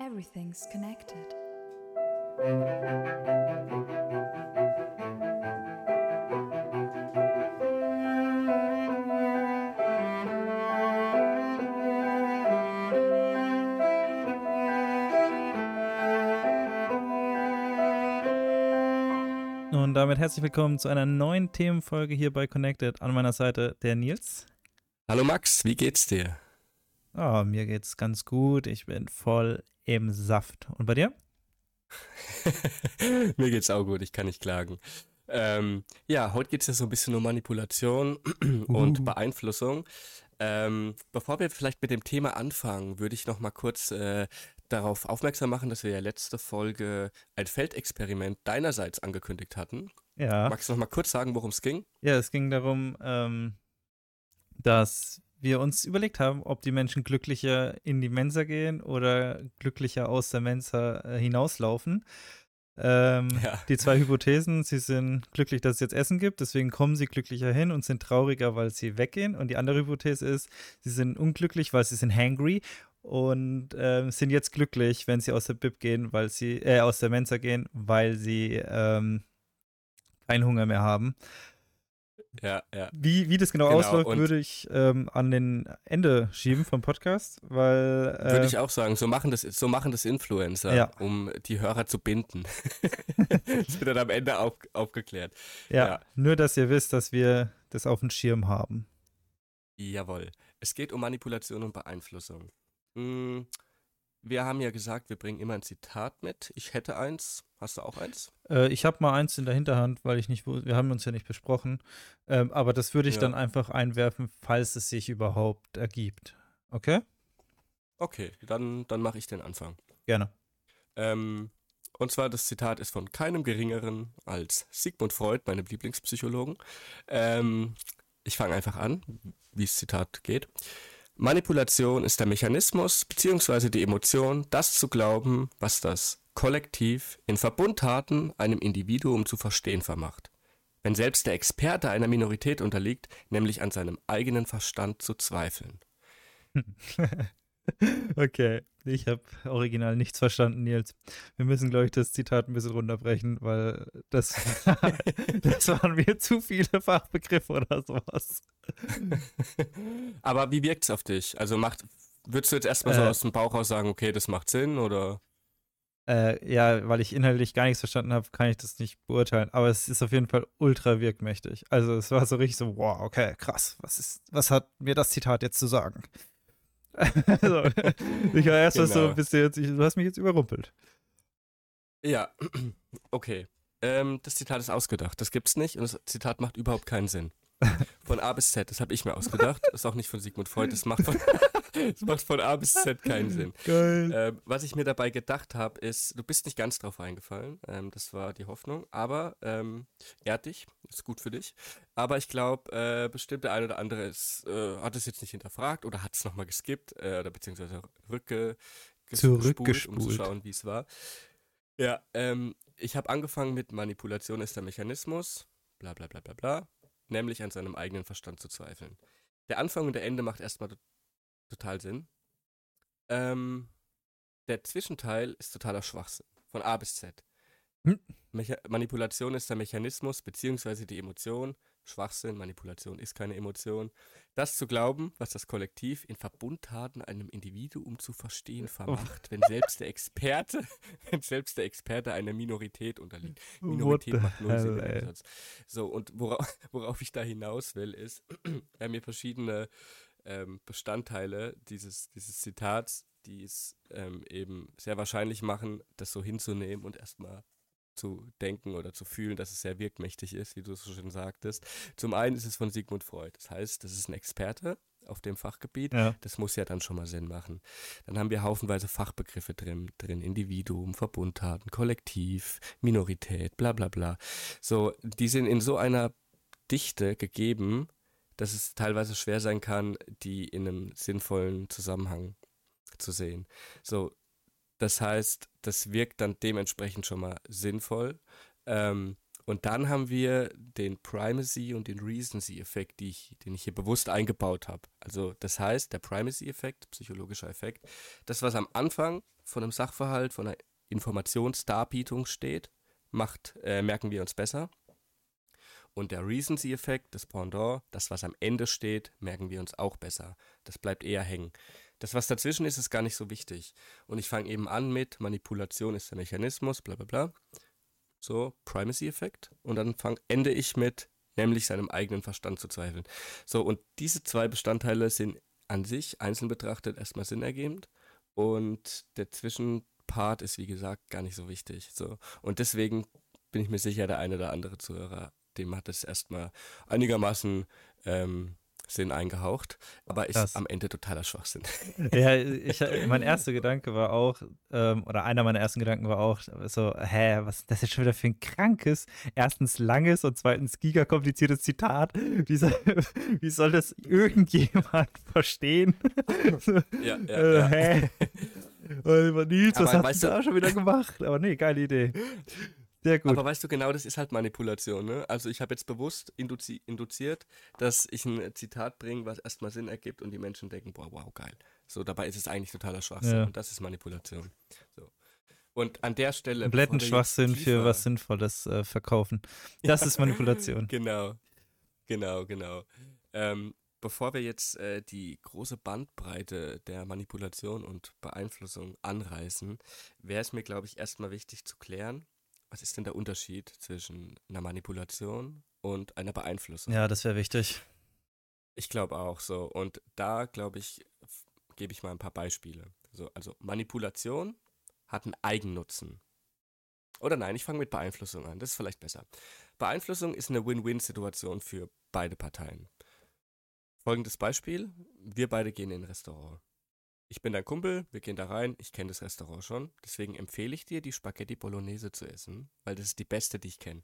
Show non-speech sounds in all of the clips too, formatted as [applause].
Everything's connected. Und damit herzlich willkommen zu einer neuen Themenfolge hier bei Connected. An meiner Seite der Nils. Hallo Max, wie geht's dir? Oh, mir geht's ganz gut. Ich bin voll im Saft. Und bei dir? [laughs] mir geht's auch gut, ich kann nicht klagen. Ähm, ja, heute geht's ja so ein bisschen um Manipulation [clears throat] und Beeinflussung. Ähm, bevor wir vielleicht mit dem Thema anfangen, würde ich noch mal kurz äh, darauf aufmerksam machen, dass wir ja letzte Folge ein Feldexperiment deinerseits angekündigt hatten. Ja. Magst du noch mal kurz sagen, worum es ging? Ja, es ging darum, ähm, dass wir uns überlegt haben, ob die Menschen glücklicher in die Mensa gehen oder glücklicher aus der Mensa äh, hinauslaufen. Ähm, [laughs] Ja. Die zwei Hypothesen, sie sind glücklich, dass es jetzt Essen gibt, deswegen kommen sie glücklicher hin und sind trauriger, weil sie weggehen. Und die andere Hypothese ist, sie sind unglücklich, weil sie sind hangry und ähm, sind jetzt glücklich, wenn sie aus der Bib gehen, weil sie, äh, aus der Mensa gehen, weil sie ähm, keinen Hunger mehr haben. Ja, ja. Wie, wie das genau, Genau, ausläuft, würde ich ähm, an den Ende schieben vom Podcast, weil äh, Würde ich auch sagen, so machen das, so machen das Influencer, Ja. um die Hörer zu binden. [laughs] das wird dann am Ende auf, aufgeklärt. ja, ja. nur, dass ihr wisst, dass wir das auf dem Schirm haben. Jawohl. Es geht um Manipulation und Beeinflussung. Hm, wir haben ja gesagt, wir bringen immer ein Zitat mit. Ich hätte eins. Hast du auch eins? Äh, ich habe mal eins in der Hinterhand, weil ich nicht, wir haben uns ja nicht besprochen, ähm, aber das würde ich Ja. dann einfach einwerfen, falls es sich überhaupt ergibt. Okay? Okay, dann, dann mache ich den Anfang. Gerne. Ähm, und zwar das Zitat ist von keinem geringeren als Sigmund Freud, meinem Lieblingspsychologen. Ähm, ich fange einfach an, wie das Zitat geht. Manipulation ist der Mechanismus bzw. die Emotion, das zu glauben, was das Kollektiv in Verbundtaten einem Individuum zu verstehen vermacht. Wenn selbst der Experte einer Minorität unterliegt, nämlich an seinem eigenen Verstand zu zweifeln. [laughs] okay, ich habe original nichts verstanden, Nils. Wir müssen, glaube ich, das Zitat ein bisschen runterbrechen, weil das, [laughs] das waren mir zu viele Fachbegriffe oder sowas. Aber wie wirkt es auf dich? Also macht, würdest du jetzt erstmal so Äh. aus dem Bauch raus sagen, okay, das macht Sinn oder? Äh, ja, weil ich inhaltlich gar nichts verstanden habe, kann ich das nicht beurteilen. Aber es ist auf jeden Fall ultra wirkmächtig. Also es war so richtig so, wow, okay, krass. Was ist, was hat mir das Zitat jetzt zu sagen? [laughs] also, ich war erst mal so Genau. ein bisschen jetzt, du hast mich jetzt überrumpelt. Ja, [clears throat] okay. Ähm, das Zitat ist ausgedacht. Das gibt's nicht und das Zitat macht überhaupt keinen Sinn. [laughs] Von A bis Z, das habe ich mir ausgedacht. Das [laughs] ist auch nicht von Sigmund Freud. Das macht von, [laughs] das macht von A bis Z keinen Sinn. Geil. Ähm, was ich mir dabei gedacht habe, ist, du bist nicht ganz drauf eingefallen. Ähm, das war die Hoffnung. Aber ähm, ehrt dich, ist gut für dich. Aber ich glaube, äh, bestimmt der eine oder andere ist, äh, hat es jetzt nicht hinterfragt oder hat es nochmal geskippt äh, oder beziehungsweise rückge um zu schauen, wie es war. Ja, ähm, ich habe angefangen mit Manipulation ist der Mechanismus, bla bla bla bla bla, nämlich an seinem eigenen Verstand zu zweifeln. Der Anfang und der Ende macht erstmal to- total Sinn. Ähm, der Zwischenteil ist totaler Schwachsinn. Von A bis Z. Hm. Manipulation ist der Mechanismus, beziehungsweise die Emotion. Schwachsinn, Manipulation ist keine Emotion. Das zu glauben, was das Kollektiv in Verbundtaten einem Individuum zu verstehen vermacht, wenn selbst der Experte, [laughs] wenn selbst der Experte einer Minorität unterliegt. Minorität macht null Sinn ey. Satz. So, und worauf, [laughs] worauf ich da hinaus will, ist, wir haben hier verschiedene ähm, Bestandteile dieses, dieses Zitats, die es ähm, eben sehr wahrscheinlich machen, das so hinzunehmen und erstmal zu denken oder zu fühlen, dass es sehr wirkmächtig ist, wie du es so schön sagtest. Zum einen ist es von Sigmund Freud. Das heißt, das ist ein Experte auf dem Fachgebiet. Ja. Das muss ja dann schon mal Sinn machen. Dann haben wir haufenweise Fachbegriffe drin, drin Individuum, Verbundtaten, Kollektiv, Minorität, bla bla bla. So, die sind in so einer Dichte gegeben, dass es teilweise schwer sein kann, die in einem sinnvollen Zusammenhang zu sehen. So, das heißt, das wirkt dann dementsprechend schon mal sinnvoll. Ähm, Und dann haben wir den Primacy und den Recency-Effekt, den ich hier bewusst eingebaut habe. Also das heißt, der Primacy-Effekt, psychologischer Effekt, das, was am Anfang von einem Sachverhalt, von einer Informationsdarbietung steht, macht, äh, merken wir uns besser. Und der Recency-Effekt, das Pendant, das, was am Ende steht, merken wir uns auch besser. Das bleibt eher hängen. Das, was dazwischen ist, ist gar nicht so wichtig. Und ich fange eben an mit Manipulation ist der Mechanismus, bla bla bla. So, Primacy-Effekt. Und dann fang, ende ich mit, nämlich seinem eigenen Verstand zu zweifeln. So, und diese zwei Bestandteile sind an sich einzeln betrachtet erstmal sinnergebend. Und der Zwischenpart ist, wie gesagt, gar nicht so wichtig. So. Und deswegen bin ich mir sicher, der eine oder andere Zuhörer, dem hat es erstmal einigermaßen ähm, Sinn eingehaucht, aber ist Krass. am Ende totaler Schwachsinn. [laughs] [laughs] Ja, ich, mein erster Gedanke war auch, ähm, oder einer meiner ersten Gedanken war auch so, hä, was ist das jetzt schon wieder für ein krankes, erstens langes und zweitens gigakompliziertes Zitat? Wie soll, [laughs] wie soll das irgendjemand verstehen? Ja, ja, äh, ja. Hä? Nils, was hast du da schon wieder gemacht? Aber nee, geile Idee. Sehr gut. Aber weißt du, genau das ist halt Manipulation. Ne? Also ich habe jetzt bewusst induzi induziert, dass ich ein Zitat bringe, was erstmal Sinn ergibt und die Menschen denken, boah, wow, geil. So, dabei ist es eigentlich totaler Schwachsinn ja. und das ist Manipulation. So. Und an der Stelle. Kompletten Schwachsinn für was Sinnvolles äh, verkaufen. [laughs] Das ist Manipulation. genau. Genau, genau. Ähm, bevor wir jetzt äh, die große Bandbreite der Manipulation und Beeinflussung anreißen, wäre es mir, glaube ich, erstmal wichtig zu klären, was ist denn der Unterschied zwischen einer Manipulation und einer Beeinflussung? Ja, das wäre wichtig. Ich glaube auch so. Und da, glaube ich, gebe ich mal ein paar Beispiele. So, also Manipulation hat einen Eigennutzen. Oder nein, ich fange mit Beeinflussung an. Das ist vielleicht besser. Beeinflussung ist eine Win-Win-Situation für beide Parteien. Folgendes Beispiel. Wir beide gehen in ein Restaurant ich bin dein Kumpel, wir gehen da rein, ich kenne das Restaurant schon, deswegen empfehle ich dir, die Spaghetti Bolognese zu essen, weil das ist die beste, die ich kenne.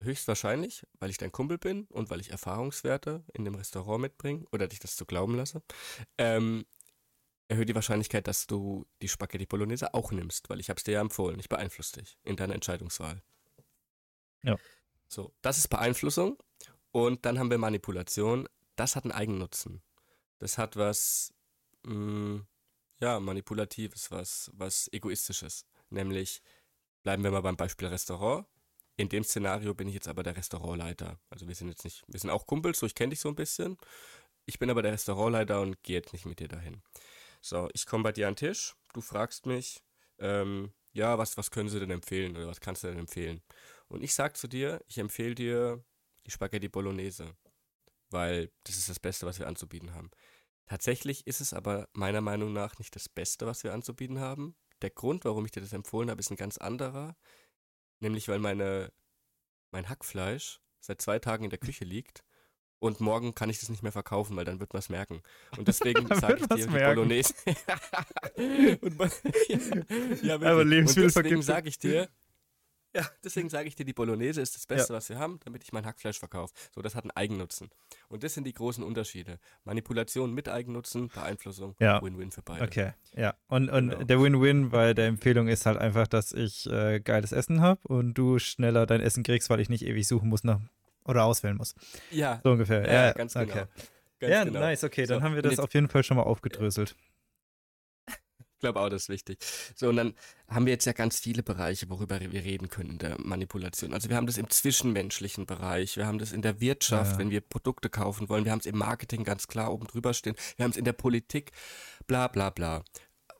Höchstwahrscheinlich, weil ich dein Kumpel bin und weil ich Erfahrungswerte in dem Restaurant mitbringe oder dich das zu glauben lasse, ähm, erhöht die Wahrscheinlichkeit, dass du die Spaghetti Bolognese auch nimmst, weil ich habe es dir ja empfohlen. Ich beeinflusse dich in deiner Entscheidungswahl. Ja. So, das ist Beeinflussung. Und dann haben wir Manipulation. Das hat einen Eigennutzen. Das hat was mh, mm, ja, manipulatives, was, was egoistisches. Nämlich, bleiben wir mal beim Beispiel Restaurant. In dem Szenario bin ich jetzt aber der Restaurantleiter. Also wir sind jetzt nicht, wir sind auch Kumpels, so ich kenne dich so ein bisschen. Ich bin aber der Restaurantleiter und gehe jetzt nicht mit dir dahin. So, ich komme bei dir an den Tisch, du fragst mich, ähm, ja, was, was können sie denn empfehlen oder was kannst du denn empfehlen? Und ich sag zu dir, ich empfehle dir die Spaghetti Bolognese, weil das ist das Beste, was wir anzubieten haben. Tatsächlich ist es aber meiner Meinung nach nicht das Beste, was wir anzubieten haben. Der Grund, warum ich dir das empfohlen habe, ist ein ganz anderer. Nämlich, weil meine, mein Hackfleisch seit zwei Tagen in der Küche [laughs] liegt und morgen kann ich das nicht mehr verkaufen, weil dann wird man es merken. Und [laughs] deswegen sage ich dir die Bolognese. und, ja, ja, Aber und deswegen sage ich dir, ja, deswegen sage ich dir, die Bolognese ist das Beste, ja. was wir haben, damit ich mein Hackfleisch verkaufe. So, das hat einen Eigennutzen. Und das sind die großen Unterschiede. Manipulation mit Eigennutzen, Beeinflussung, ja. Win-Win für beide. Okay, ja. Und, und genau. der Win-Win bei der Empfehlung ist halt einfach, dass ich äh, geiles Essen habe und du schneller dein Essen kriegst, weil ich nicht ewig suchen muss nach oder auswählen muss. Ja. So ungefähr. Ja, ja ganz genau. Okay. Ganz ja, genau. nice, okay, dann so, haben wir das auf jeden Fall schon mal aufgedröselt. Ich glaube auch, das ist wichtig. So, und dann haben wir jetzt ja ganz viele Bereiche, worüber wir reden können in der Manipulation. Also wir haben das im zwischenmenschlichen Bereich, wir haben das in der Wirtschaft, ja. wenn wir Produkte kaufen wollen, wir haben es im Marketing ganz klar oben drüber stehen, wir haben es in der Politik, bla bla bla.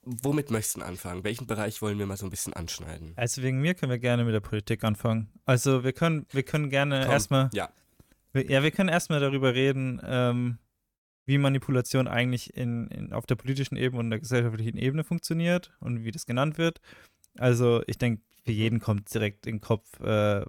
Womit möchtest du anfangen? Welchen Bereich wollen wir mal so ein bisschen anschneiden? Also wegen mir können wir gerne mit der Politik anfangen. Also wir können, wir können gerne erstmal. Ja. ja, wir können erstmal darüber reden, ähm, wie Manipulation eigentlich in, in, auf der politischen Ebene und der gesellschaftlichen Ebene funktioniert und wie das genannt wird. Also ich denke, für jeden kommt direkt in den Kopf, äh,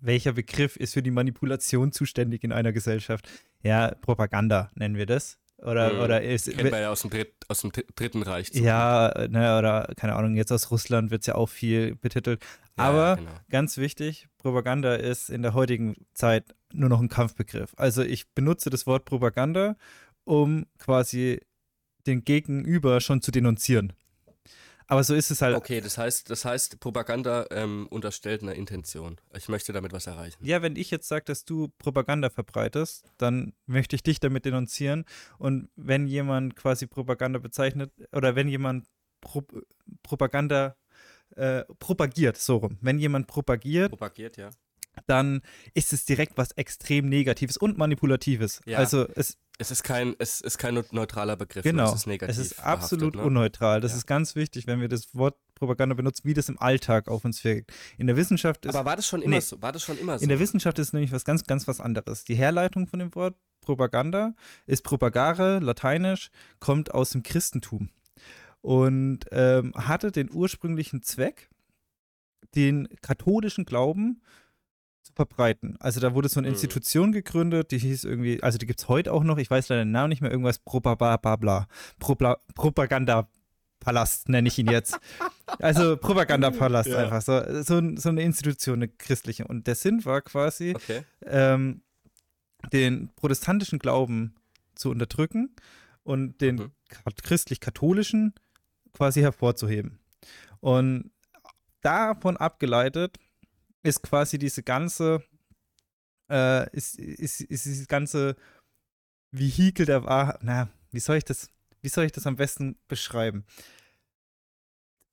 welcher Begriff ist für die Manipulation zuständig in einer Gesellschaft? Ja, Propaganda nennen wir das. Oder, mhm. oder ist. Kennen wir ja aus dem, Dritt, aus dem Dritten Reich. Ja, ne, oder keine Ahnung, jetzt aus Russland wird es ja auch viel betitelt. Ja, Aber genau. ganz wichtig, Propaganda ist in der heutigen Zeit nur noch ein Kampfbegriff. Also ich benutze das Wort Propaganda, um quasi den Gegenüber schon zu denunzieren. Aber so ist es halt. Okay, das heißt, das heißt, Propaganda ähm, unterstellt eine Intention. Ich möchte damit was erreichen. Ja, wenn ich jetzt sage, dass du Propaganda verbreitest, dann möchte ich dich damit denunzieren. Und wenn jemand quasi Propaganda bezeichnet, oder wenn jemand Pro Propaganda äh, propagiert, so rum. Wenn jemand propagiert, Propagiert, ja. Dann ist es direkt was extrem Negatives und Manipulatives. Ja. Also es, Es ist kein, es ist kein neutraler Begriff, genau, es ist negativ. es ist absolut ne? unneutral. Das Ja. ist ganz wichtig, wenn wir das Wort Propaganda benutzen, wie das im Alltag auf uns wirkt. In der Wissenschaft ist Aber war das schon immer Nee. so? War das schon immer so? In der Wissenschaft ist nämlich was ganz, ganz was anderes. Die Herleitung von dem Wort Propaganda ist Propagare, lateinisch, kommt aus dem Christentum und ähm, hatte den ursprünglichen Zweck, den katholischen Glauben zu verbreiten. Also da wurde so eine Mhm. Institution gegründet, die hieß irgendwie, also die gibt es heute auch noch, ich weiß leider den Namen nicht mehr, irgendwas Propaganda, Propaganda Palast nenne ich ihn jetzt. [laughs] Also Propagandapalast Ja. einfach. So, so, so eine Institution, eine christliche. Und der Sinn war quasi, Okay. ähm, den protestantischen Glauben zu unterdrücken und den Mhm. kat- christlich-katholischen quasi hervorzuheben. Und davon abgeleitet ist quasi diese ganze, äh, ist, ist, ist dieses ganze Vehikel der Wahrheit, na, wie soll ich das, wie soll ich das am besten beschreiben?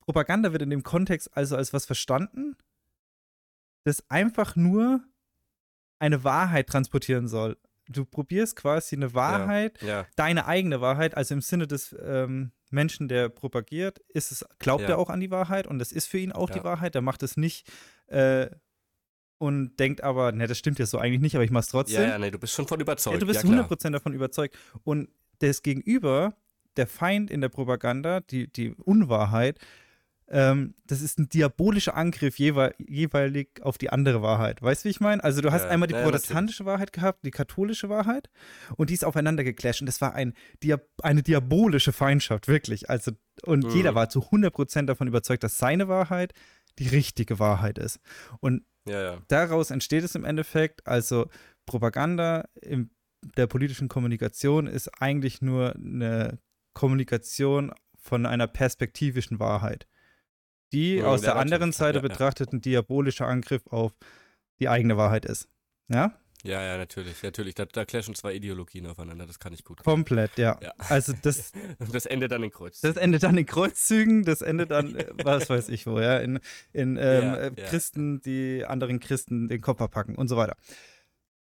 Propaganda wird in dem Kontext also als was verstanden, das einfach nur eine Wahrheit transportieren soll. Du probierst quasi eine Wahrheit, Ja. deine eigene Wahrheit, also im Sinne des ähm, Menschen, der propagiert, ist es, glaubt Ja. er auch an die Wahrheit und das ist für ihn auch die Ja. Wahrheit. Der macht es nicht äh, und denkt aber, ne, das stimmt ja so eigentlich nicht, aber ich mach's trotzdem. Ja, ja, nee, du bist schon von überzeugt. Ja, du bist ja, klar. 100% davon überzeugt. Und das Gegenüber, der Feind in der Propaganda, die, die Unwahrheit, ähm, das ist ein diabolischer Angriff jeweil, jeweilig auf die andere Wahrheit. Weißt du, wie ich meine? Also du hast Ja, einmal die ja, protestantische Wahrheit gehabt, die katholische Wahrheit und die ist aufeinander geclasht. Und das war ein, Dia eine diabolische Feindschaft, wirklich. Also, und Mhm. jeder war zu 100% davon überzeugt, dass seine Wahrheit die richtige Wahrheit ist. Und Ja, ja. daraus entsteht es im Endeffekt, also Propaganda in der politischen Kommunikation ist eigentlich nur eine Kommunikation von einer perspektivischen Wahrheit, die Ja, aus ja, der anderen Seite betrachtet ein diabolischer Angriff auf die eigene Wahrheit ist. Ja? Ja, ja, natürlich, natürlich. Da, da clashen zwei Ideologien aufeinander, das kann ich gut. Komplett, ja. Ja. Also das, [laughs] das endet dann in Kreuz. das endet dann in Kreuzzügen, das endet dann, äh, [laughs] was weiß ich wo, ja, in, in ähm, Ja, ja. Christen, die anderen Christen den Kopf abpacken und so weiter.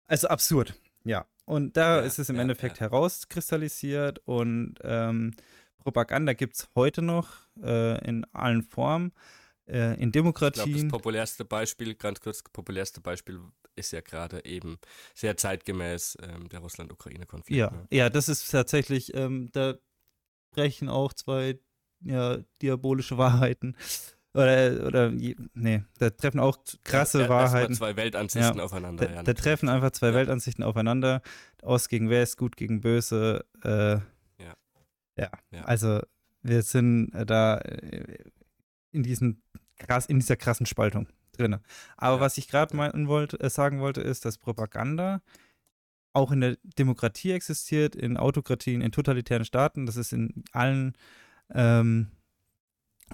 Also absurd, ja. Und da ist es im Endeffekt herauskristallisiert und ähm, Propaganda gibt es heute noch äh, in allen Formen. Äh, in Ich glaube, das Demokratien. populärste Beispiel, ganz kurz, populärste Beispiel ist ja gerade eben sehr zeitgemäß ähm, der Russland-Ukraine-Konflikt. Ja, Ne? ja, das ist tatsächlich, ähm, da brechen auch zwei ja, diabolische Wahrheiten. [laughs] Oder, oder, nee, da treffen auch krasse Ja, Wahrheiten. zwei Weltansichten Ja. aufeinander. Da, ja, da treffen einfach zwei. Weltansichten aufeinander. Ost gegen West, gut gegen böse. Äh, ja. Ja. Also wir sind äh, da äh, in, diesen krass, in dieser krassen Spaltung drin. Aber Ja. was ich gerade meinen wollte, äh, sagen wollte, ist, dass Propaganda auch in der Demokratie existiert, in Autokratien, in totalitären Staaten. Das ist in allen ähm,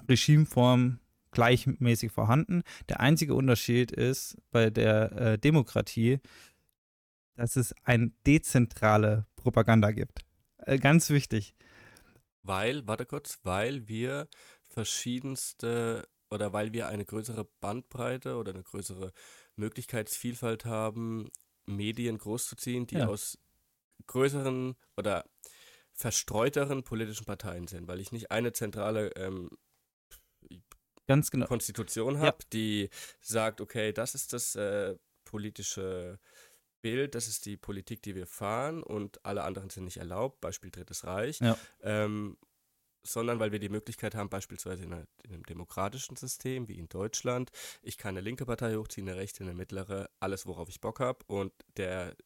Regimeformen gleichmäßig vorhanden. Der einzige Unterschied ist bei der äh, Demokratie, dass es eine dezentrale Propaganda gibt. Äh, ganz wichtig. Weil, warte kurz, weil wir verschiedenste oder weil wir eine größere Bandbreite oder eine größere Möglichkeitsvielfalt haben, Medien großzuziehen, die Ja. aus größeren oder verstreuteren politischen Parteien sind, weil ich nicht eine zentrale ähm, Ganz genau. Konstitution Ja. habe, die sagt, okay, das ist das äh, politische Bild, das ist die Politik, die wir fahren und alle anderen sind nicht erlaubt, Beispiel Drittes Reich, Ja. ähm, sondern weil wir die Möglichkeit haben, beispielsweise in, einer, in einem demokratischen System wie in Deutschland, ich kann eine linke Partei hochziehen, eine rechte, eine mittlere, alles, worauf ich Bock habe und der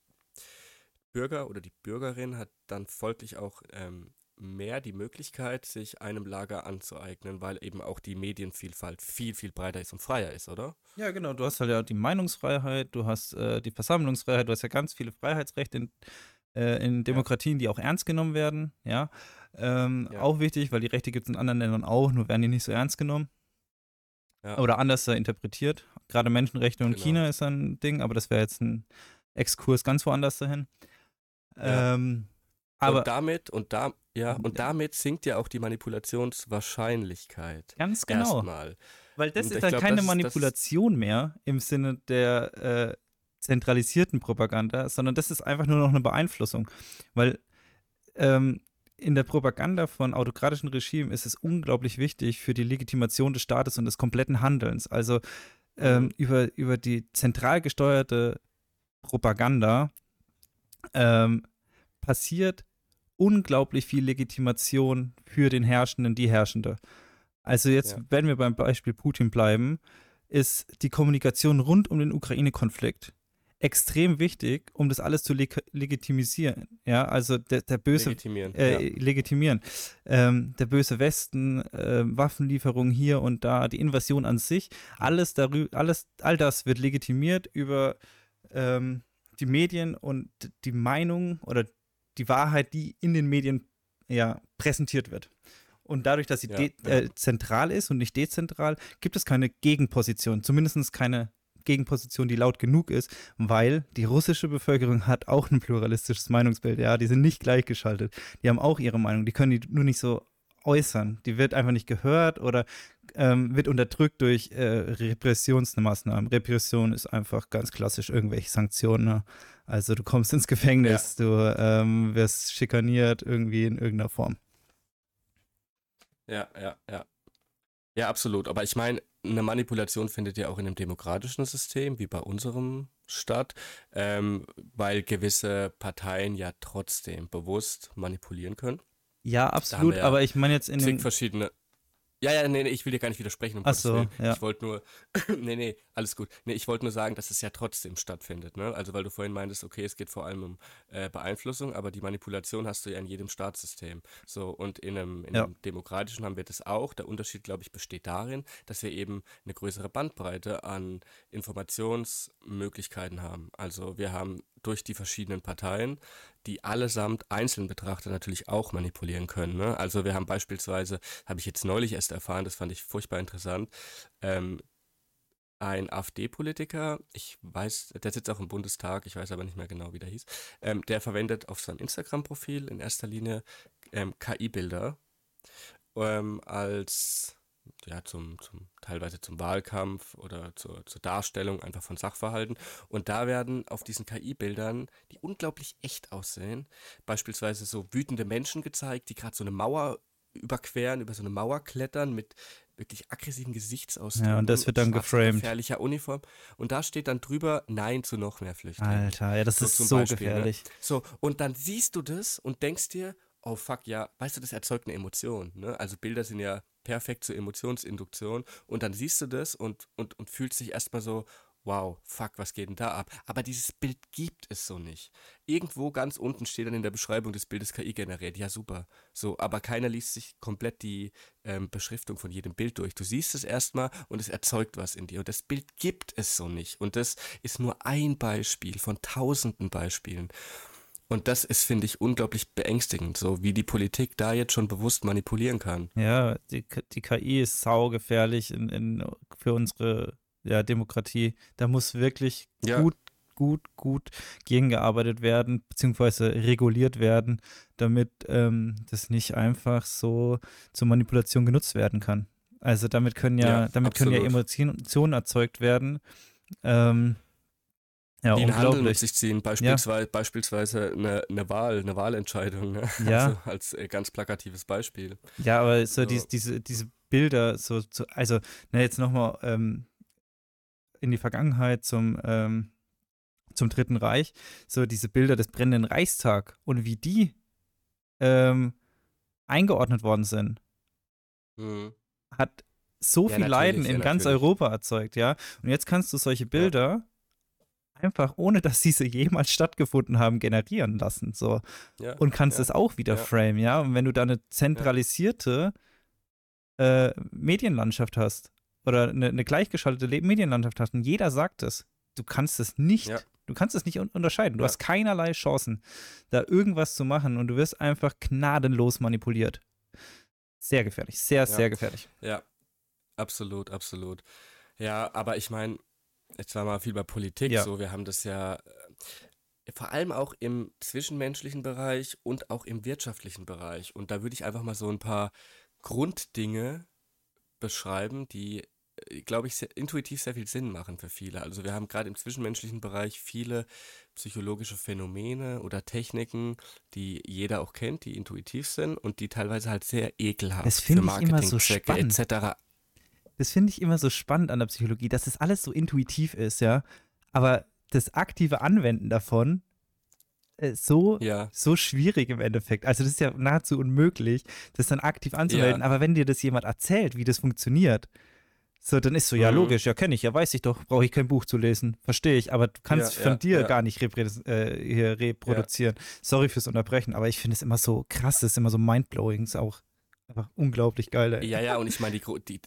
Bürger oder die Bürgerin hat dann folglich auch ähm, mehr die Möglichkeit, sich einem Lager anzueignen, weil eben auch die Medienvielfalt viel, viel breiter ist und freier ist, oder? Ja, genau. Du hast halt ja die Meinungsfreiheit, du hast äh, die Versammlungsfreiheit, du hast ja ganz viele Freiheitsrechte in, äh, in Demokratien, die auch ernst genommen werden. Ja. Ähm, Ja. Auch wichtig, weil die Rechte gibt es in anderen Ländern auch, nur werden die nicht so ernst genommen. Ja. Oder anders äh, interpretiert. Gerade Menschenrechte und Genau. China ist ein Ding, aber das wäre jetzt ein Exkurs ganz woanders dahin. Ja. Ähm, Aber und damit und da ja und damit sinkt ja auch die Manipulationswahrscheinlichkeit. Ganz genau. Erstmal. Weil das Und ist dann glaub, keine das ist- das- Manipulation mehr im Sinne der äh, zentralisierten Propaganda, sondern das ist einfach nur noch eine Beeinflussung. Weil ähm, in der Propaganda von autokratischen Regimen ist es unglaublich wichtig für die Legitimation des Staates und des kompletten Handelns. Also ähm, Mhm. über, über die zentral gesteuerte Propaganda ähm, passiert unglaublich viel Legitimation für den Herrschenden, die Herrschende. Also jetzt, Ja. wenn wir beim Beispiel Putin bleiben, ist die Kommunikation rund um den Ukraine-Konflikt extrem wichtig, um das alles zu leg legitimisieren. Ja, also der, der böse Legitimieren. äh, legitimieren. Ähm, der böse Westen, äh, Waffenlieferungen hier und da, die Invasion an sich, alles darüber, alles, all das wird legitimiert über ähm, die Medien und die Meinung oder die Wahrheit, die in den Medien ja präsentiert wird. Und dadurch, dass sie Ja, ja. Äh, zentral ist und nicht dezentral, gibt es keine Gegenposition, zumindest keine Gegenposition, die laut genug ist, weil die russische Bevölkerung hat auch ein pluralistisches Meinungsbild. Ja, die sind nicht gleichgeschaltet. Die haben auch ihre Meinung. Die können die nur nicht so äußern. Die wird einfach nicht gehört oder ähm, wird unterdrückt durch äh, Repressionsmaßnahmen. Repression ist einfach ganz klassisch irgendwelche Sanktionen. Ne? Also du kommst ins Gefängnis, du ähm, wirst schikaniert irgendwie in irgendeiner Form. Ja, ja, ja. Ja, absolut. Aber ich meine, eine Manipulation findet ja auch in einem demokratischen System, wie bei unserem statt, ähm, weil gewisse Parteien ja trotzdem bewusst manipulieren können. Ja, absolut. Aber ich meine jetzt in dem. verschiedene. Ja, ja, nee, nee, ich will dir gar nicht widersprechen. Um Ach so, ja. Ich wollte nur, [clears throat] nee, nee, alles gut. Nee, ich wollte nur sagen, dass es ja trotzdem stattfindet, ne? Also, weil du vorhin meintest, okay, es geht vor allem um äh, Beeinflussung, aber die Manipulation hast du ja in jedem Staatssystem. So, und in einem, in Ja. einem demokratischen haben wir das auch. Der Unterschied, glaube ich, besteht darin, dass wir eben eine größere Bandbreite an Informationsmöglichkeiten haben. Also, wir haben durch die verschiedenen Parteien, die allesamt einzeln betrachtet natürlich auch manipulieren können. Ne? Also wir haben beispielsweise, habe ich jetzt neulich erst erfahren, das fand ich furchtbar interessant, ähm, ein AfD-Politiker, ich weiß, der sitzt auch im Bundestag, ich weiß aber nicht mehr genau, wie der hieß, ähm, der verwendet auf seinem Instagram-Profil in erster Linie ähm, KI-Bilder ähm, als ja, zum, zum, teilweise zum Wahlkampf oder zur, zur Darstellung einfach von Sachverhalten. Und da werden auf diesen KI-Bildern, die unglaublich echt aussehen, beispielsweise so wütende Menschen gezeigt, die gerade so eine Mauer überqueren, über so eine Mauer klettern mit wirklich aggressiven Gesichtsausdrücken. Ja, und das wird dann geframed. gefährlicher Uniform. Und da steht dann drüber, Nein zu noch mehr Flüchtlingen. Alter, ja, das So ist so Beispiel, ne? gefährlich. So, und dann siehst du das und denkst dir, oh fuck, ja, weißt du, das erzeugt eine Emotion. Ne? Also Bilder sind ja perfekt zur Emotionsinduktion. Und dann siehst du das und, und, und fühlst dich erstmal so, wow, fuck, was geht denn da ab? Aber dieses Bild gibt es so nicht. Irgendwo ganz unten steht dann in der Beschreibung des Bildes KI generiert. Ja, super. So, aber keiner liest sich komplett die ähm, Beschriftung von jedem Bild durch. Du siehst es erstmal und es erzeugt was in dir. Und das Bild gibt es so nicht. Und das ist nur ein Beispiel von tausenden Beispielen. Und das ist, finde ich, unglaublich beängstigend, so wie die Politik da jetzt schon bewusst manipulieren kann. Ja, die, die KI ist saugefährlich in, in, für unsere ja, Demokratie. Da muss wirklich Ja. gut, gut, gut gegengearbeitet werden, beziehungsweise reguliert werden, damit ähm, das nicht einfach so zur Manipulation genutzt werden kann. Also damit können ja, Ja, damit können ja absolut. Emotionen erzeugt werden. Ähm, ja, die einen Handel mit sich ziehen, beispielsweise, beispielsweise eine, eine Wahl, eine Wahlentscheidung, ne? Ja. also als äh, ganz plakatives Beispiel. Ja, aber so So. Diese, diese, diese Bilder, so, so also na, jetzt nochmal ähm, in die Vergangenheit zum, ähm, zum Dritten Reich, so diese Bilder des brennenden Reichstag und wie die ähm, eingeordnet worden sind, Mhm. hat so Ja, viel Leiden in ja, ganz. Europa erzeugt, ja. Und jetzt kannst du solche Bilder einfach, ohne dass diese jemals stattgefunden haben, generieren lassen, so. Ja, und kannst ja. es auch wieder Ja. framen, ja. Und wenn du da eine zentralisierte äh, Medienlandschaft hast oder eine, eine gleichgeschaltete Le Medienlandschaft hast und jeder sagt es, du kannst es nicht, Ja. du kannst es nicht un unterscheiden. Du Ja. hast keinerlei Chancen, da irgendwas zu machen und du wirst einfach gnadenlos manipuliert. Sehr gefährlich, sehr, sehr gefährlich. Ja, absolut, absolut. Ja, aber ich meine, jetzt war mal viel bei Politik Ja. so, wir haben das ja, äh, vor allem auch im zwischenmenschlichen Bereich und auch im wirtschaftlichen Bereich. Und da würde ich einfach mal so ein paar Grunddinge beschreiben, die, äh, glaube ich, sehr, intuitiv sehr viel Sinn machen für viele. Also wir haben gerade im zwischenmenschlichen Bereich viele psychologische Phänomene oder Techniken, die jeder auch kennt, die intuitiv sind und die teilweise halt sehr ekelhaft das für so Marketingzwecke spannend. etc. Das finde ich immer so spannend an der Psychologie, dass das alles so intuitiv ist, ja. Aber das aktive Anwenden davon äh, so, Ja, so schwierig im Endeffekt. Also das ist ja nahezu unmöglich, das dann aktiv anzuwenden. Ja. Aber wenn dir das jemand erzählt, wie das funktioniert, so, dann ist so, ja, Mhm. logisch, ja, kenne ich, ja, weiß ich doch, brauche ich kein Buch zu lesen, verstehe ich, aber du kannst Ja, von ja, dir gar nicht reprä äh, reproduzieren. Sorry fürs Unterbrechen, aber ich finde es immer so krass, das ist immer so mindblowing, ist auch einfach unglaublich geil. Ey. ja, ja, und ich meine, die, die,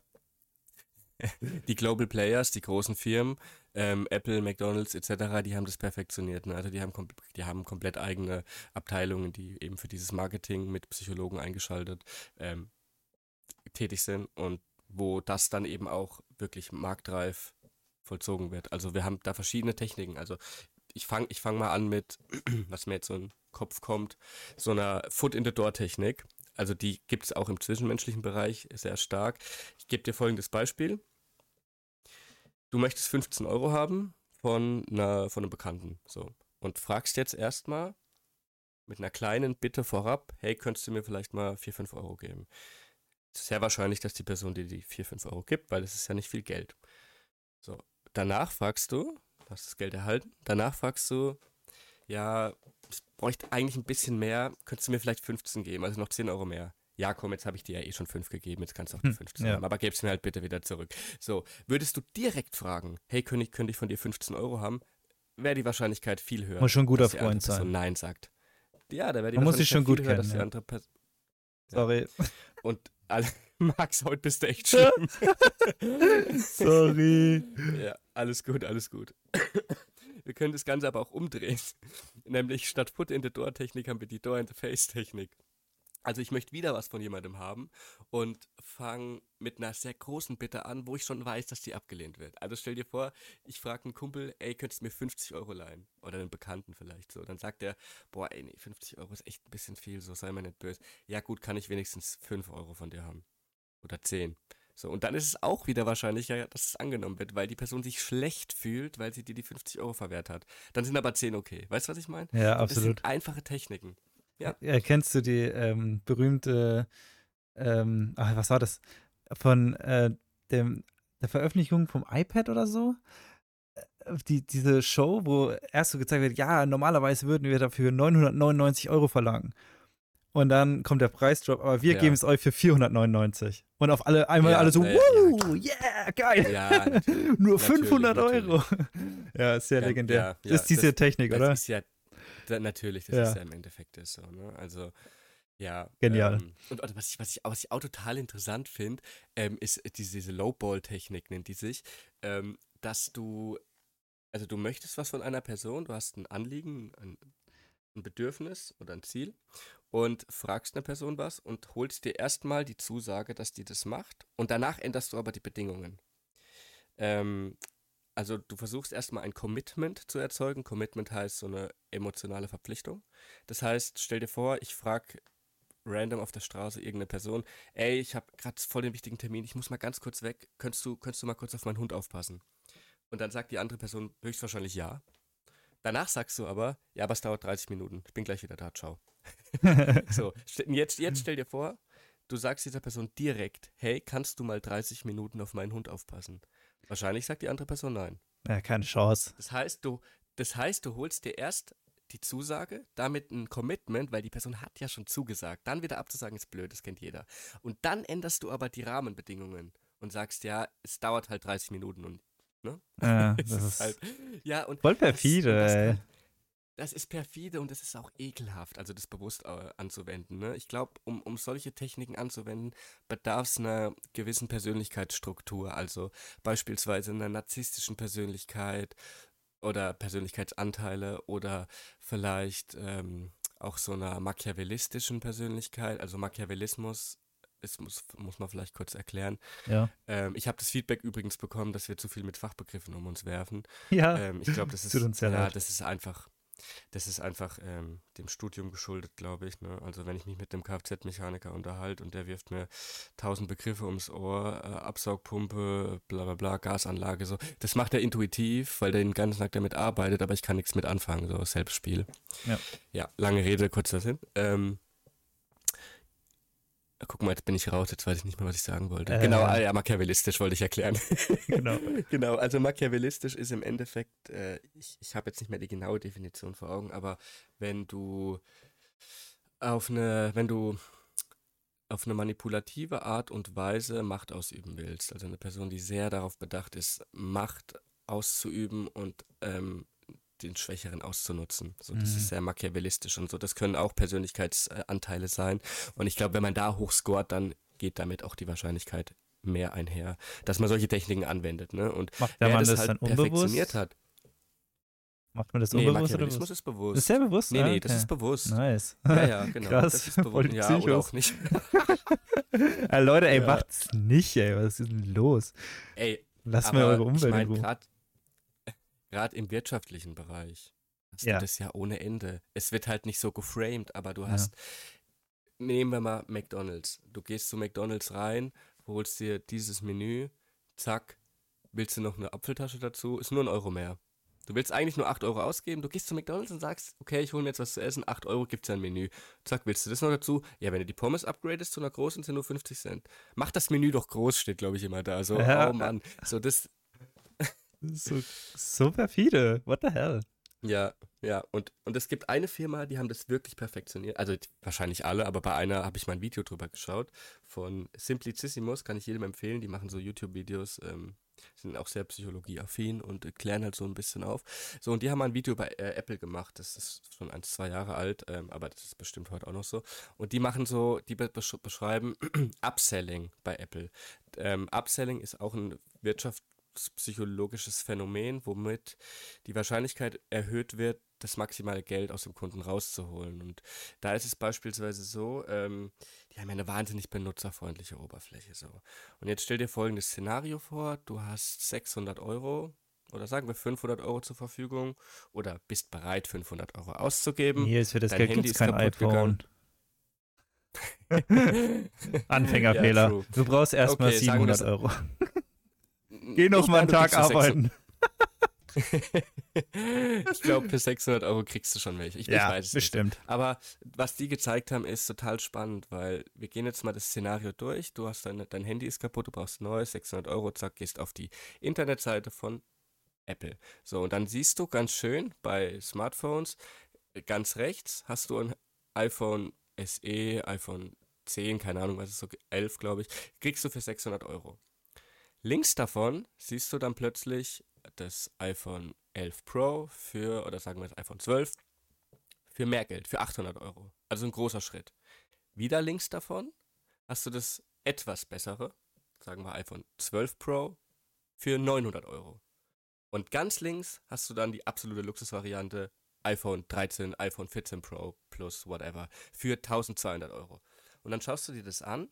die Global Players, die großen Firmen, ähm, Apple, McDonalds etc., die haben das perfektioniert. Ne? Also die haben, die haben komplett eigene Abteilungen, die eben für dieses Marketing mit Psychologen eingeschaltet ähm, tätig sind und wo das dann eben auch wirklich marktreif vollzogen wird. Also wir haben da verschiedene Techniken. Also ich fange ich fang mal an mit, [clears throat] was mir jetzt so in den Kopf kommt, so einer Foot-in-the-Door-Technik. Also die gibt es auch im zwischenmenschlichen Bereich sehr stark. Ich gebe dir folgendes Beispiel. Du möchtest 15 Euro haben von, einer, von einem Bekannten. So. Und fragst jetzt erstmal mit einer kleinen Bitte vorab, hey, könntest du mir vielleicht mal 4, 5 Euro geben? Sehr wahrscheinlich, dass die Person dir die 4, 5 Euro gibt, weil es ist ja nicht viel Geld. So. Danach fragst du, du hast das Geld erhalten, danach fragst du, ja, ich bräuchte eigentlich ein bisschen mehr, könntest du mir vielleicht 15 geben, also noch 10 Euro mehr. Ja, komm, jetzt habe ich dir ja eh schon 5 gegeben, jetzt kannst du auch die Hm, 15 ja. haben, aber gib's mir halt bitte wieder zurück. So, würdest du direkt fragen, hey, ich, könnte ich von dir 15 Euro haben, wäre die Wahrscheinlichkeit viel höher. Muss schon ein guter die Freund sein. Nein sagt. Ja, da wäre die Man muss sich schon Wahrscheinlichkeit gut höher, kennen, dass die ja. andere Person. Sorry. [laughs] Und alle, [laughs] Max, heute bist du echt [laughs] schlimm. Sorry. Ja, alles gut, alles gut. Wir können das Ganze aber auch umdrehen. Nämlich statt Foot in the Door Technik haben wir die Door in the Face Technik. Also ich möchte wieder was von jemandem haben und fange mit einer sehr großen Bitte an, wo ich schon weiß, dass die abgelehnt wird. Also stell dir vor, ich frage einen Kumpel, ey, könntest du mir 50 Euro leihen? Oder einen Bekannten vielleicht so. Dann sagt er, boah, ey, nee, 50 Euro ist echt ein bisschen viel, so sei mal nicht böse. Ja gut, kann ich wenigstens 5 Euro von dir haben. Oder 10. So, und dann ist es auch wieder wahrscheinlicher, dass es angenommen wird, weil die Person sich schlecht fühlt, weil sie dir die 50 Euro verwehrt hat. Dann sind aber 10 okay. Weißt du, was ich meine? Ja, Das absolut. sind einfache Techniken. Ja. Ja, kennst du die ähm, berühmte, ähm, ach, was war das? Von äh, dem, der Veröffentlichung vom iPad oder so? Äh, Die, diese Show, wo erst so gezeigt wird, ja, normalerweise würden wir dafür 999 Euro verlangen. Und dann kommt der Preisdrop, aber wir Ja. geben es euch für 499. Und auf alle einmal Ja, alle so, ja, ja, wuh, yeah, geil. Ja. [laughs] Nur Natürlich, 500 natürlich. Euro. [laughs] ja, sehr Ja, legendär. ja, ja, ist diese das- Technik, Das oder? ist ja, natürlich, das Ja. ist ja im Endeffekt das so, ne? Also, ja. Genial. Ähm, und und was ich, was, ich, was ich auch total interessant finde, ähm, ist diese, diese Lowball-Technik, nennt die sich, ähm, dass du, also du möchtest was von einer Person, du hast ein Anliegen, ein, ein Bedürfnis oder ein Ziel und fragst eine Person was und holst dir erstmal die Zusage, dass die das macht und danach änderst du aber die Bedingungen. Ähm, also du versuchst erstmal ein Commitment zu erzeugen. Commitment heißt so eine emotionale Verpflichtung. Das heißt, stell dir vor, ich frage random auf der Straße irgendeine Person, ey, ich habe gerade voll den wichtigen Termin, ich muss mal ganz kurz weg, könntest du, könntest du mal kurz auf meinen Hund aufpassen? Und dann sagt die andere Person höchstwahrscheinlich ja. Danach sagst du aber, ja, aber es dauert 30 Minuten, ich bin gleich wieder da, ciao. [laughs] So, jetzt, jetzt stell dir vor, du sagst dieser Person direkt, hey, kannst du mal 30 Minuten auf meinen Hund aufpassen? Wahrscheinlich sagt die andere Person nein. Ja, keine Chance. Das heißt, du, das heißt, du holst dir erst die Zusage, damit ein Commitment, weil die Person hat ja schon zugesagt. Dann wieder abzusagen ist blöd, das kennt jeder. Und dann änderst du aber die Rahmenbedingungen und sagst, ja, es dauert halt 30 Minuten und Ja, [laughs] es das ist halt, ja, und voll das- perfide, und das ey. Das ist perfide und das ist auch ekelhaft, also das bewusst äh, anzuwenden. Ne? Ich glaube, um, um solche Techniken anzuwenden, bedarf es einer gewissen Persönlichkeitsstruktur, also beispielsweise einer narzisstischen Persönlichkeit oder Persönlichkeitsanteile oder vielleicht ähm, auch so einer machiavellistischen Persönlichkeit. Also Machiavellismus, das muss, muss man vielleicht kurz erklären. Ja. Ähm, ich habe das Feedback übrigens bekommen, dass wir zu viel mit Fachbegriffen um uns werfen. Ja. Ähm, ich glaube, das [laughs] Es ist ja, leid. das ist einfach. Das ist einfach ähm, dem Studium geschuldet, glaube ich. Ne? Also wenn ich mich mit dem Kfz-Mechaniker unterhalte und der wirft mir tausend Begriffe ums Ohr, äh, Absaugpumpe, bla bla bla, Gasanlage, so, das macht er intuitiv, weil der den ganzen Tag damit arbeitet, aber ich kann nichts mit anfangen, so Selbstspiel. Ja. Ja, lange Rede, kurzer Sinn. Ähm, Guck mal, jetzt bin ich raus, jetzt weiß ich nicht mehr, was ich sagen wollte. Äh. Genau, ah, ja, machiavellistisch wollte ich erklären. [laughs] Genau. genau, also machiavellistisch ist im Endeffekt, äh, ich, ich habe jetzt nicht mehr die genaue Definition vor Augen, aber wenn du auf eine, wenn du auf eine manipulative Art und Weise Macht ausüben willst, also eine Person, die sehr darauf bedacht ist, Macht auszuüben und ähm, den Schwächeren auszunutzen. So, das Mhm. ist sehr machiavellistisch und so. Das können auch Persönlichkeitsanteile sein. Und ich glaube, wenn man da hochscoret, dann geht damit auch die Wahrscheinlichkeit mehr einher, dass man solche Techniken anwendet. Ne? Und Macht wer das das halt perfektioniert hat. Macht man das Nee, unbewusst oder Machiavellismus bewusst? ist bewusst. Das ist sehr bewusst? nee, Ah, nee, das okay. ist bewusst. Nice. Ja, ja, [laughs] genau. Krass, Das ist bewusst. Ja, oder auch nicht. [laughs] Ah, Leute, ey, Ja. macht's nicht, ey. Was ist denn los? Ey, Lasst aber eure Umwelt ich in meine, Ruhe. Gerade im wirtschaftlichen Bereich hast Ja. du das ja ohne Ende. Es wird halt nicht so geframed, aber du Ja. hast, nehmen wir mal McDonalds. Du gehst zu McDonalds rein, holst dir dieses Menü, zack, willst du noch eine Apfeltasche dazu, ist nur ein Euro mehr. Du willst eigentlich nur 8 Euro ausgeben, du gehst zu McDonalds und sagst, okay, ich hole mir jetzt was zu essen, 8 Euro gibt's ja ein Menü. Zack, willst du das noch dazu? Ja, wenn du die Pommes upgradest zu einer großen, sind nur 50 Cent. Mach das Menü doch groß, steht glaube ich immer da. So, Ja. oh Mann. So, das, so, so perfide. What the hell? Ja, ja. Und, und es gibt eine Firma, die haben das wirklich perfektioniert. Also wahrscheinlich alle, aber bei einer habe ich mal ein Video drüber geschaut. Von Simplicissimus kann ich jedem empfehlen. Die machen so YouTube-Videos, ähm, sind auch sehr psychologieaffin und äh, klären halt so ein bisschen auf. So, und die haben mal ein Video bei äh, Apple gemacht. Das ist schon ein, zwei Jahre alt, ähm, aber das ist bestimmt heute auch noch so. Und die machen so, die be besch beschreiben [clears throat] Upselling bei Apple. Ähm, Upselling ist auch ein wirtschaftspsychologisches Phänomen, womit die Wahrscheinlichkeit erhöht wird, das maximale Geld aus dem Kunden rauszuholen. Und da ist es beispielsweise so, ähm, die haben ja eine wahnsinnig benutzerfreundliche Oberfläche so. Und jetzt stell dir folgendes Szenario vor, du hast 600 Euro oder sagen wir 500 Euro zur Verfügung oder bist bereit 500 Euro auszugeben. Nils, für das dein Geld Handy ist kein iPhone. [laughs] Ja, Anfängerfehler. true. du brauchst erstmal Okay, sagen wir 700 das- Euro. Geh noch Ich mal einen Tag kriegst für 600 arbeiten. [laughs] ich glaube, für 600 Euro kriegst du schon welche. Ich, ich Ja, weiß es nicht. bestimmt. Aber was die gezeigt haben, ist total spannend, weil wir gehen jetzt mal das Szenario durch. Du hast deine, dein Handy ist kaputt, du brauchst ein neues, 600 Euro, zack, gehst auf die Internetseite von Apple. So, und dann siehst du ganz schön bei Smartphones, ganz rechts hast du ein iPhone SE, iPhone 10, keine Ahnung, was ist so, 11 glaube ich, kriegst du für 600 Euro. Links davon siehst du dann plötzlich das iPhone 11 Pro für, oder sagen wir das iPhone 12, für mehr Geld, für 800 Euro. Also ein großer Schritt. Wieder links davon hast du das etwas bessere, sagen wir iPhone 12 Pro, für 900 Euro. Und ganz links hast du dann die absolute Luxusvariante iPhone 13, iPhone 14 Pro plus whatever für 1200 Euro. Und dann schaust du dir das an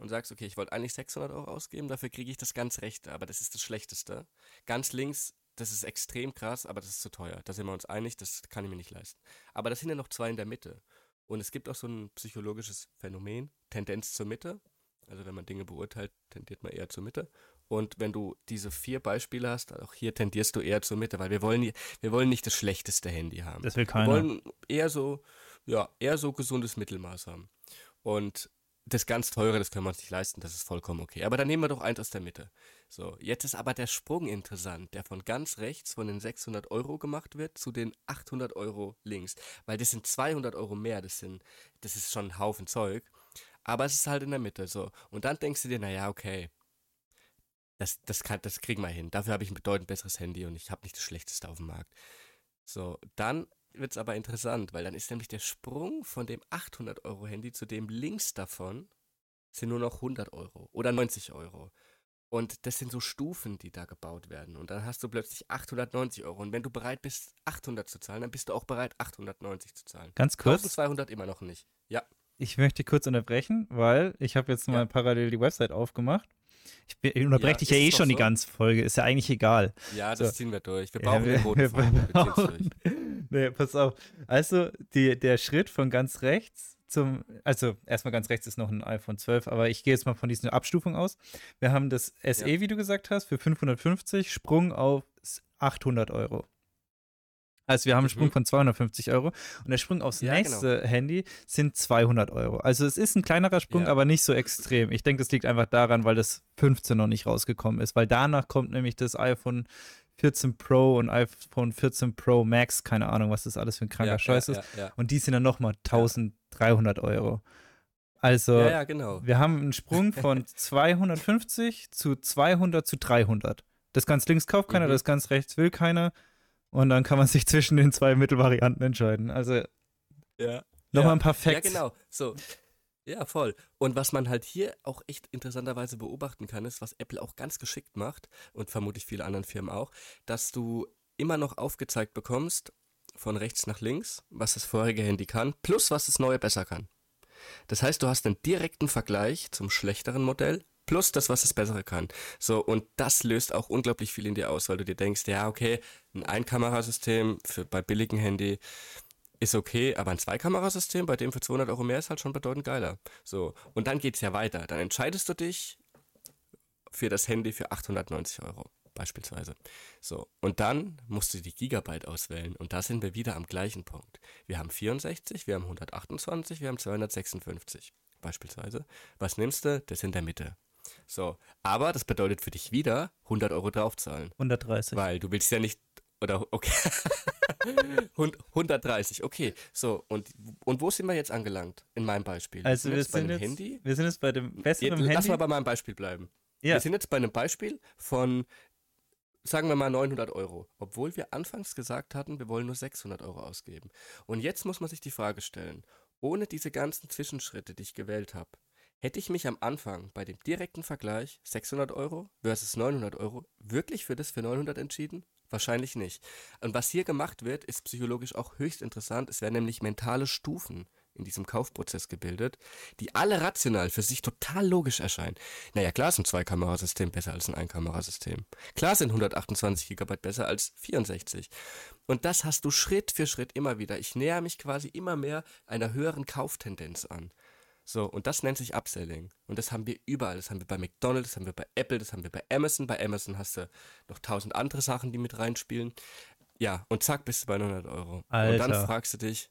und sagst, okay, ich wollte eigentlich 600 Euro ausgeben, dafür kriege ich das ganz rechte, aber das ist das Schlechteste. Ganz links, das ist extrem krass, aber das ist zu teuer. Da sind wir uns einig, das kann ich mir nicht leisten. Aber das sind ja noch zwei in der Mitte. Und es gibt auch so ein psychologisches Phänomen, Tendenz zur Mitte. Also wenn man Dinge beurteilt, tendiert man eher zur Mitte. Und wenn du diese vier Beispiele hast, auch hier tendierst du eher zur Mitte, weil wir wollen, wir wollen nicht das schlechteste Handy haben. Das will Wir keiner. wollen eher so, ja, eher so gesundes Mittelmaß haben. Und das ganz teure, das können wir uns nicht leisten, das ist vollkommen okay. Aber dann nehmen wir doch eins aus der Mitte. So, jetzt ist aber der Sprung interessant, der von ganz rechts von den 600 Euro gemacht wird zu den 800 Euro links. Weil das sind 200 Euro mehr, das, sind, das ist schon ein Haufen Zeug. Aber es ist halt in der Mitte, so. Und dann denkst du dir, naja, okay, das, das, kann, das kriegen wir hin. Dafür habe ich ein bedeutend besseres Handy und ich habe nicht das schlechteste auf dem Markt. So, dann wird es aber interessant, weil dann ist nämlich der Sprung von dem 800 Euro Handy zu dem links davon sind nur noch 100 Euro oder 90 Euro. Und das sind so Stufen, die da gebaut werden. Und dann hast du plötzlich 890 Euro. Und wenn du bereit bist, 800 zu zahlen, dann bist du auch bereit, 890 zu zahlen. Ganz kurz, 1200 immer noch nicht. Ja. ich möchte kurz unterbrechen, weil ich habe jetzt mal Ja. parallel die Website aufgemacht. Ich, bin- ich unterbreche Ja, dich ja eh schon noch die so? ganze Folge, ist ja eigentlich egal. Ja, das So. ziehen wir durch. Wir Ja, brauchen wir- den roten [laughs] wir. Wir brauchen- nee, pass auf. Also, die, der Schritt von ganz rechts zum, also erstmal ganz rechts ist noch ein iPhone 12, aber ich gehe jetzt mal von dieser Abstufung aus. Wir haben das SE, ja. wie du gesagt hast, für 550, Sprung auf 800 Euro. Also wir haben einen Sprung mhm. von 250 Euro und der Sprung aufs ja, nächste genau. Handy sind 200 Euro. Also es ist ein kleinerer Sprung, ja. aber nicht so extrem. Ich denke, das liegt einfach daran, weil das 15 noch nicht rausgekommen ist, weil danach kommt nämlich das iPhone 14 Pro und iPhone 14 Pro Max, keine Ahnung, was das alles für ein kranker ja, Scheiß ist. Und die sind dann nochmal 1300 Euro. Also, genau. wir haben einen Sprung von [laughs] 250 zu 200 zu 300. Das ganz links kauft keiner, mhm. das ganz rechts will keiner. Und dann kann man sich zwischen den zwei Mittelvarianten entscheiden. Also ja. nochmal ja. ein paar Facts. Ja, genau. So. Ja, voll. Und was man halt hier auch echt interessanterweise beobachten kann, ist, was Apple auch ganz geschickt macht und vermutlich viele anderen Firmen auch, dass du immer noch aufgezeigt bekommst, von rechts nach links, was das vorherige Handy kann, plus was das neue besser kann. Das heißt, du hast einen direkten Vergleich zum schlechteren Modell plus das, was das Bessere kann. So, und das löst auch unglaublich viel in dir aus, weil du dir denkst, ja, okay, ein Einkamerasystem für, bei billigen Handy ist okay, aber ein Zweikamerasystem, bei dem für 200 Euro mehr ist halt schon bedeutend geiler. So, und dann geht es ja weiter. Dann entscheidest du dich für das Handy für 890 Euro beispielsweise. So, und dann musst du die Gigabyte auswählen und da sind wir wieder am gleichen Punkt. Wir haben 64, wir haben 128, wir haben 256 beispielsweise. Was nimmst du? Das in der Mitte. So, aber das bedeutet für dich wieder 100 Euro draufzahlen. 130. Weil du willst ja nicht, oder, okay. [laughs] 130, okay. So, und, und wo sind wir jetzt angelangt? In meinem Beispiel. Also, wir, wir sind, bei jetzt, Handy. Wir sind jetzt bei dem besseren jetzt, Handy. Lass mal bei meinem Beispiel bleiben. Ja. Wir sind jetzt bei einem Beispiel von, sagen wir mal 900 Euro. Obwohl wir anfangs gesagt hatten, wir wollen nur 600 Euro ausgeben. Und jetzt muss man sich die Frage stellen, ohne diese ganzen Zwischenschritte, die ich gewählt habe, Hätte ich mich am Anfang bei dem direkten Vergleich 600 Euro versus 900 Euro wirklich für das für 900 entschieden? Wahrscheinlich nicht. Und was hier gemacht wird, ist psychologisch auch höchst interessant. Es werden nämlich mentale Stufen in diesem Kaufprozess gebildet, die alle rational für sich total logisch erscheinen. Naja, klar ist ein Zweikamerasystem besser als ein Einkamerasystem. Klar sind 128 GB besser als 64. Und das hast du Schritt für Schritt immer wieder. Ich näher mich quasi immer mehr einer höheren Kauftendenz an. So, und das nennt sich Upselling. Und das haben wir überall. Das haben wir bei McDonald's, das haben wir bei Apple, das haben wir bei Amazon. Bei Amazon hast du noch tausend andere Sachen, die mit reinspielen. Ja, und zack, bist du bei 900 Euro. Alter. Und dann fragst du dich,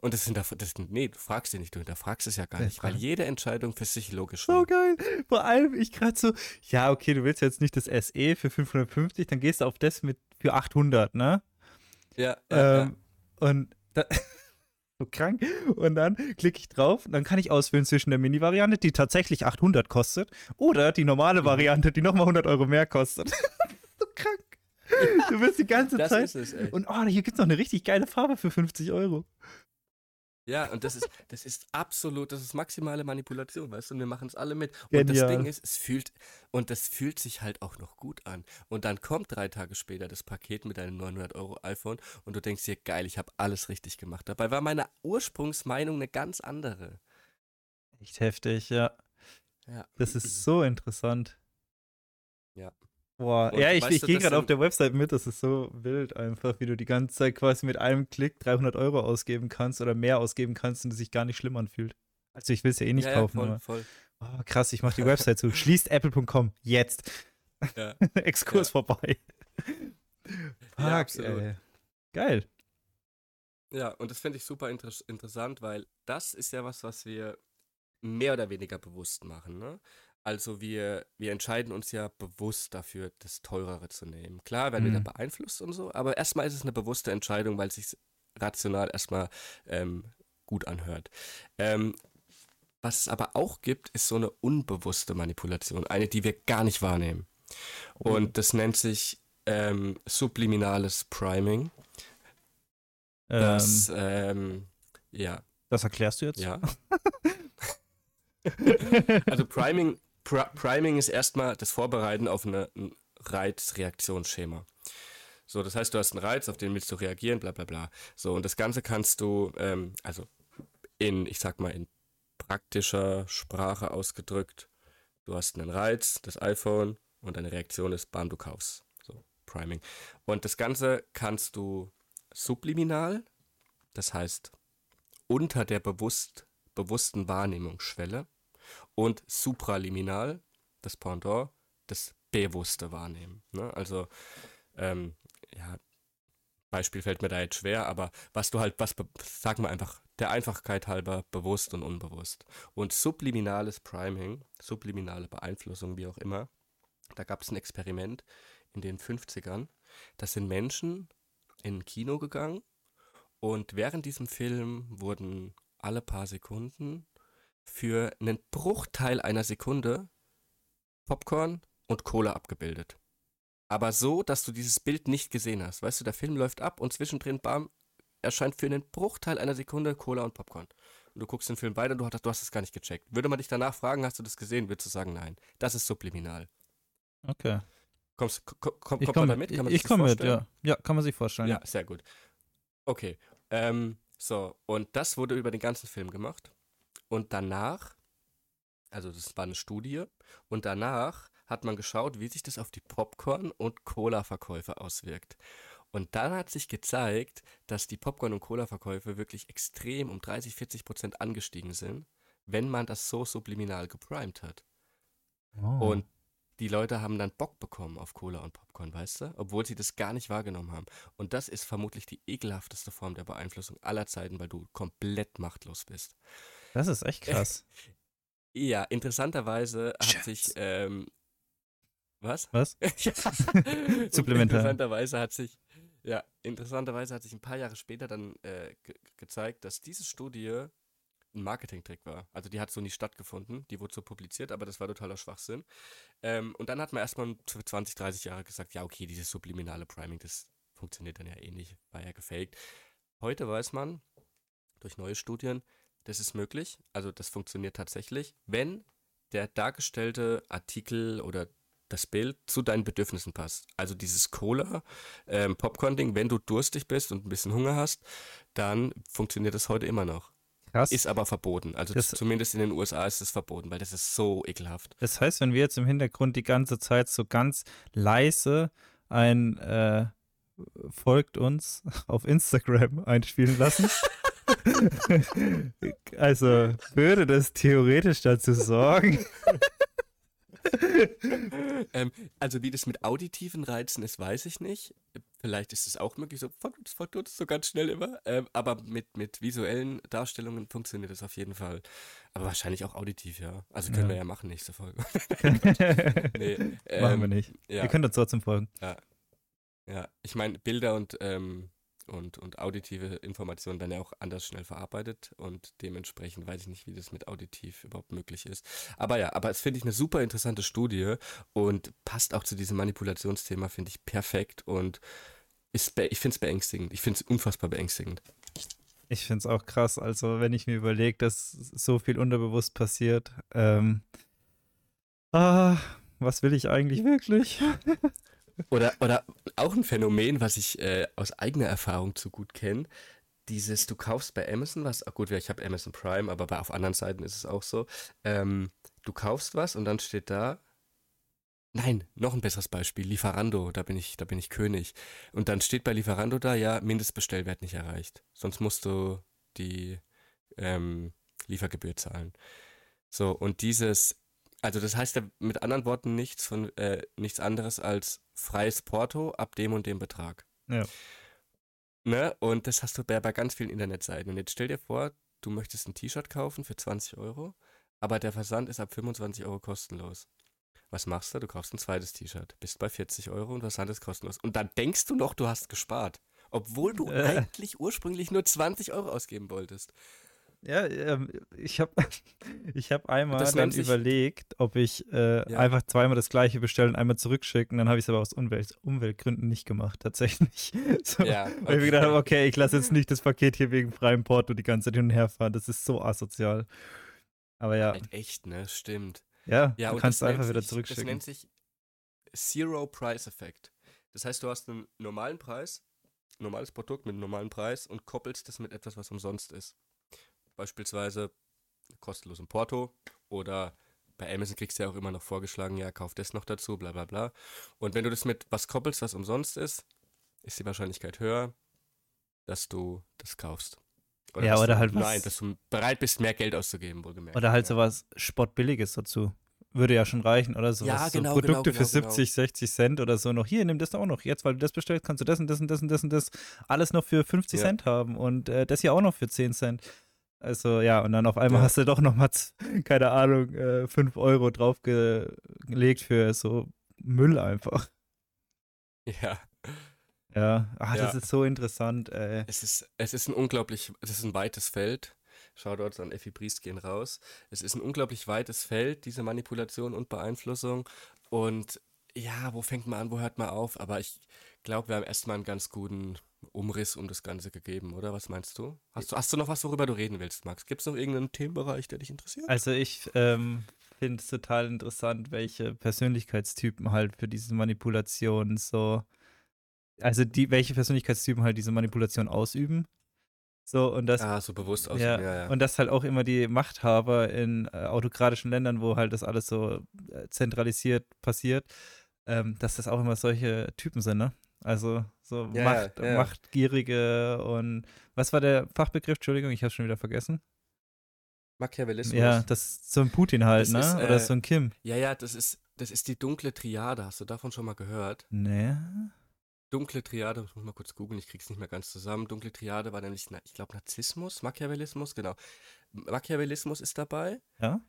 und das sind, das sind, nee, du fragst dich nicht, du hinterfragst es ja gar nicht, weil jede Entscheidung für sich logisch war. So geil. Vor allem, ich gerade so, ja, okay, du willst jetzt nicht das SE für 550, dann gehst du auf das mit für 800, ne? Ja. ja, ähm, ja. Und da, [laughs] so krank. Und dann klicke ich drauf und dann kann ich auswählen zwischen der Mini-Variante, die tatsächlich 800 kostet, oder die normale mhm. Variante, die nochmal 100 Euro mehr kostet. [laughs] so krank. Du wirst die ganze das Zeit. Es, und oh, hier gibt es noch eine richtig geile Farbe für 50 Euro. Ja, und das ist, das ist absolut, das ist maximale Manipulation, weißt du, und wir machen es alle mit. Und Genial. das Ding ist, es fühlt, und das fühlt sich halt auch noch gut an. Und dann kommt drei Tage später das Paket mit einem 900 Euro iPhone und du denkst dir, geil, ich habe alles richtig gemacht. Dabei war meine Ursprungsmeinung eine ganz andere. Echt heftig, ja. Ja. Das ist so interessant. Ja. Boah, und ja, ich, ich gehe gerade auf der Website mit, das ist so wild einfach, wie du die ganze Zeit quasi mit einem Klick 300 Euro ausgeben kannst oder mehr ausgeben kannst und es sich gar nicht schlimm anfühlt. Also ich will es ja eh nicht ja, kaufen. Ja, voll, voll. Oh, krass, ich mache die Website zu. [laughs] Schließt apple.com jetzt. Ja. [laughs] Exkurs vorbei. Fuck, ey. Geil. Ja, und das finde ich super inter interessant, weil das ist ja was, was wir mehr oder weniger bewusst machen. Ne? Also wir, wir entscheiden uns ja bewusst dafür, das Teurere zu nehmen. Klar werden mhm. wir da beeinflusst und so, aber erstmal ist es eine bewusste Entscheidung, weil es sich rational erstmal ähm, gut anhört. Ähm, was es aber auch gibt, ist so eine unbewusste Manipulation, eine, die wir gar nicht wahrnehmen. Oh. Und das nennt sich ähm, subliminales Priming. Das, ähm, ja. Das erklärst du jetzt? Ja. [laughs] [laughs] also Priming, Pr Priming ist erstmal das Vorbereiten auf eine, ein Reizreaktionsschema. So, das heißt, du hast einen Reiz, auf den willst du reagieren, bla bla bla. So, und das Ganze kannst du, ähm, also in, ich sag mal, in praktischer Sprache ausgedrückt, du hast einen Reiz, das iPhone, und deine Reaktion ist, bam, du kaufst. So, Priming. Und das Ganze kannst du subliminal, das heißt unter der bewusst, bewussten Wahrnehmungsschwelle und supraliminal, das Pendant, das bewusste Wahrnehmen. Ne? Also, ähm, ja, Beispiel fällt mir da jetzt schwer, aber was du halt, was, sagen wir einfach, der Einfachkeit halber bewusst und unbewusst. Und subliminales Priming, subliminale Beeinflussung, wie auch immer, da gab es ein Experiment in den 50ern. Das sind Menschen in ein Kino gegangen und während diesem Film wurden alle paar Sekunden für einen Bruchteil einer Sekunde Popcorn und Cola abgebildet. Aber so, dass du dieses Bild nicht gesehen hast. Weißt du, der Film läuft ab und zwischendrin, bam, erscheint für einen Bruchteil einer Sekunde Cola und Popcorn. Und du guckst den Film weiter, du hast, du hast es gar nicht gecheckt. Würde man dich danach fragen, hast du das gesehen, würdest du sagen, nein. Das ist subliminal. Okay. Kommst, komm, komm, kommt man da mit, mit? Kann man ich komme mit, ja. Ja, kann man sich vorstellen. Ja, sehr gut. Okay. Ähm, so, und das wurde über den ganzen Film gemacht. Und danach, also das war eine Studie, und danach hat man geschaut, wie sich das auf die Popcorn- und Cola-Verkäufe auswirkt. Und dann hat sich gezeigt, dass die Popcorn- und Cola-Verkäufe wirklich extrem um 30, 40 Prozent angestiegen sind, wenn man das so subliminal geprimed hat. Oh. Und die Leute haben dann Bock bekommen auf Cola und Popcorn, weißt du? Obwohl sie das gar nicht wahrgenommen haben. Und das ist vermutlich die ekelhafteste Form der Beeinflussung aller Zeiten, weil du komplett machtlos bist. Das ist echt krass. [laughs] Ja, interessanterweise hat Schatz. sich, ähm, was? Was? [laughs] ja. [laughs] Supplementar. Interessanterweise hat sich, ja, interessanterweise hat sich ein paar Jahre später dann äh, ge gezeigt, dass diese Studie ein Marketingtrick war. Also die hat so nie stattgefunden, die wurde so publiziert, aber das war totaler Schwachsinn. Ähm, und dann hat man erstmal für 20, 30 Jahre gesagt, ja, okay, dieses subliminale Priming, das funktioniert dann ja eh nicht, war ja gefaked. Heute weiß man durch neue Studien, das ist möglich, also das funktioniert tatsächlich, wenn der dargestellte Artikel oder das Bild zu deinen Bedürfnissen passt. Also dieses Cola, ähm, Popcorn-Ding, wenn du durstig bist und ein bisschen Hunger hast, dann funktioniert das heute immer noch. Krass. Ist aber verboten. Also Das- zumindest in den USA ist es verboten, weil das ist so ekelhaft. Das heißt, wenn wir jetzt im Hintergrund die ganze Zeit so ganz leise ein äh, folgt uns [laughs] auf Instagram einspielen lassen. Also würde das theoretisch dazu sorgen. ähm, also wie das mit auditiven Reizen ist, weiß ich nicht. Vielleicht ist es auch möglich, so folgt uns, folgt uns so ganz schnell immer. Ähm, aber mit, mit visuellen Darstellungen funktioniert das auf jeden Fall. Aber wahrscheinlich auch auditiv, ja. Also können Ja. wir ja machen nächste Folge. [laughs] nee, Machen ähm, wir nicht. Ja, Ihr könnt uns trotzdem folgen. ja. Ich meine, Bilder und, ähm, und, und auditive Informationen werden ja auch anders schnell verarbeitet und dementsprechend weiß ich nicht, wie das mit auditiv überhaupt möglich ist. Aber ja, aber es finde ich eine super interessante Studie und passt auch zu diesem Manipulationsthema, finde ich perfekt und ist ich finde es beängstigend. Ich finde es unfassbar beängstigend. Ich finde es auch krass. Also, wenn ich mir überlege, dass so viel unterbewusst passiert. Ähm, ah, was will ich eigentlich wirklich? [laughs] Oder, oder auch ein Phänomen, was ich äh, aus eigener Erfahrung zu gut kenne. Dieses, du kaufst bei Amazon was, ach gut, ich habe Amazon Prime, aber bei, auf anderen Seiten ist es auch so. Ähm, du kaufst was und dann steht da, nein, noch ein besseres Beispiel, Lieferando, da bin ich, da bin ich König. Und dann steht bei Lieferando da, ja, Mindestbestellwert nicht erreicht. Sonst musst du die ähm, Liefergebühr zahlen. So, und dieses, also das heißt ja mit anderen Worten nichts von äh, nichts anderes als freies Porto ab dem und dem Betrag. Ja. Ne? Und das hast du bei, bei ganz vielen Internetseiten. Und jetzt stell dir vor, du möchtest ein T-Shirt kaufen für 20 Euro, aber der Versand ist ab 25 Euro kostenlos. Was machst du? Du kaufst ein zweites T-Shirt, bist bei 40 Euro und Versand ist kostenlos. Und dann denkst du noch, du hast gespart. Obwohl du Äh. eigentlich ursprünglich nur 20 Euro ausgeben wolltest. Ja, ähm, ich habe [laughs] ich hab einmal dann sich- überlegt, ob ich äh, Ja. einfach zweimal das gleiche bestellen und einmal zurückschicken. Dann habe ich es aber aus Umwelt, Umweltgründen nicht gemacht, tatsächlich. [laughs] So, Ja, Weil ich mir gedacht habe, okay. okay, ich lasse jetzt nicht das Paket hier wegen freiem Porto die ganze Zeit hin und her fahren. Das ist so asozial. Aber ja, Halt echt, ne? Stimmt. ja, Ja, du kannst das einfach nennt wieder sich, Das zurückschicken. nennt sich Zero Price Effect. Das heißt, du hast einen normalen Preis, normales Produkt mit einem normalen Preis und koppelst das mit etwas, was umsonst ist. Beispielsweise kostenlos im Porto oder bei Amazon kriegst du ja auch immer noch vorgeschlagen, ja, kauf das noch dazu, bla bla bla. Und wenn du das mit was koppelst, was umsonst ist, ist die Wahrscheinlichkeit höher, dass du das kaufst. ja, oder du, halt was. Nein, dass du bereit bist, mehr Geld auszugeben, wohlgemerkt. Oder halt ja. sowas Spottbilliges dazu. Würde ja schon reichen, oder so. Ja, was, genau, so genau, Produkte genau, für 70, 60 Cent oder so noch. Hier, nimm das auch noch. Jetzt, weil du das bestellst, kannst du das und das und das und das und das alles noch für 50 Ja. Cent haben und äh, das hier auch noch für 10 Cent. Also ja, und dann auf einmal Ja. hast du doch noch mal, z- [laughs] keine Ahnung, äh, 5 Euro draufgelegt für so Müll einfach. Ja, Ja, das Ja. ist so interessant, ey. es ist, es ist ein unglaublich, es ist ein weites Feld. Shoutouts an Effi Briest gehen raus. Es ist ein unglaublich weites Feld, diese Manipulation und Beeinflussung. Und ja, wo fängt man an, wo hört man auf? Aber ich glaube, wir haben erstmal einen ganz guten Umriss um das Ganze gegeben, oder? Was meinst du? Hast du, hast du noch was, worüber du reden willst, Max? Gibt es noch irgendeinen Themenbereich, der dich interessiert? Also ich ähm, finde es total interessant, welche Persönlichkeitstypen halt für diese Manipulation so, also die, welche Persönlichkeitstypen halt diese Manipulation ausüben. So, und das, ah, so bewusst aus. ja, Ja, ja. und das halt auch immer die Machthaber in äh, autokratischen Ländern, wo halt das alles so äh, zentralisiert passiert, ähm, dass das auch immer solche Typen sind, ne? Also so Ja, Macht, ja. Machtgierige und was war der Fachbegriff? Entschuldigung, ich habe schon wieder vergessen. Machiavellismus. Ja, das ist so ein Putin halt, Das ne? ist, Oder äh, so ein Kim. ja, ja, das ist, das ist die dunkle Triade. Hast du davon schon mal gehört? Nee. Dunkle Triade, ich muss mal kurz googeln, ich krieg's nicht mehr ganz zusammen. Dunkle Triade war nämlich, ich glaube, Narzissmus, Machiavellismus, genau. Machiavellismus ist dabei. Ja?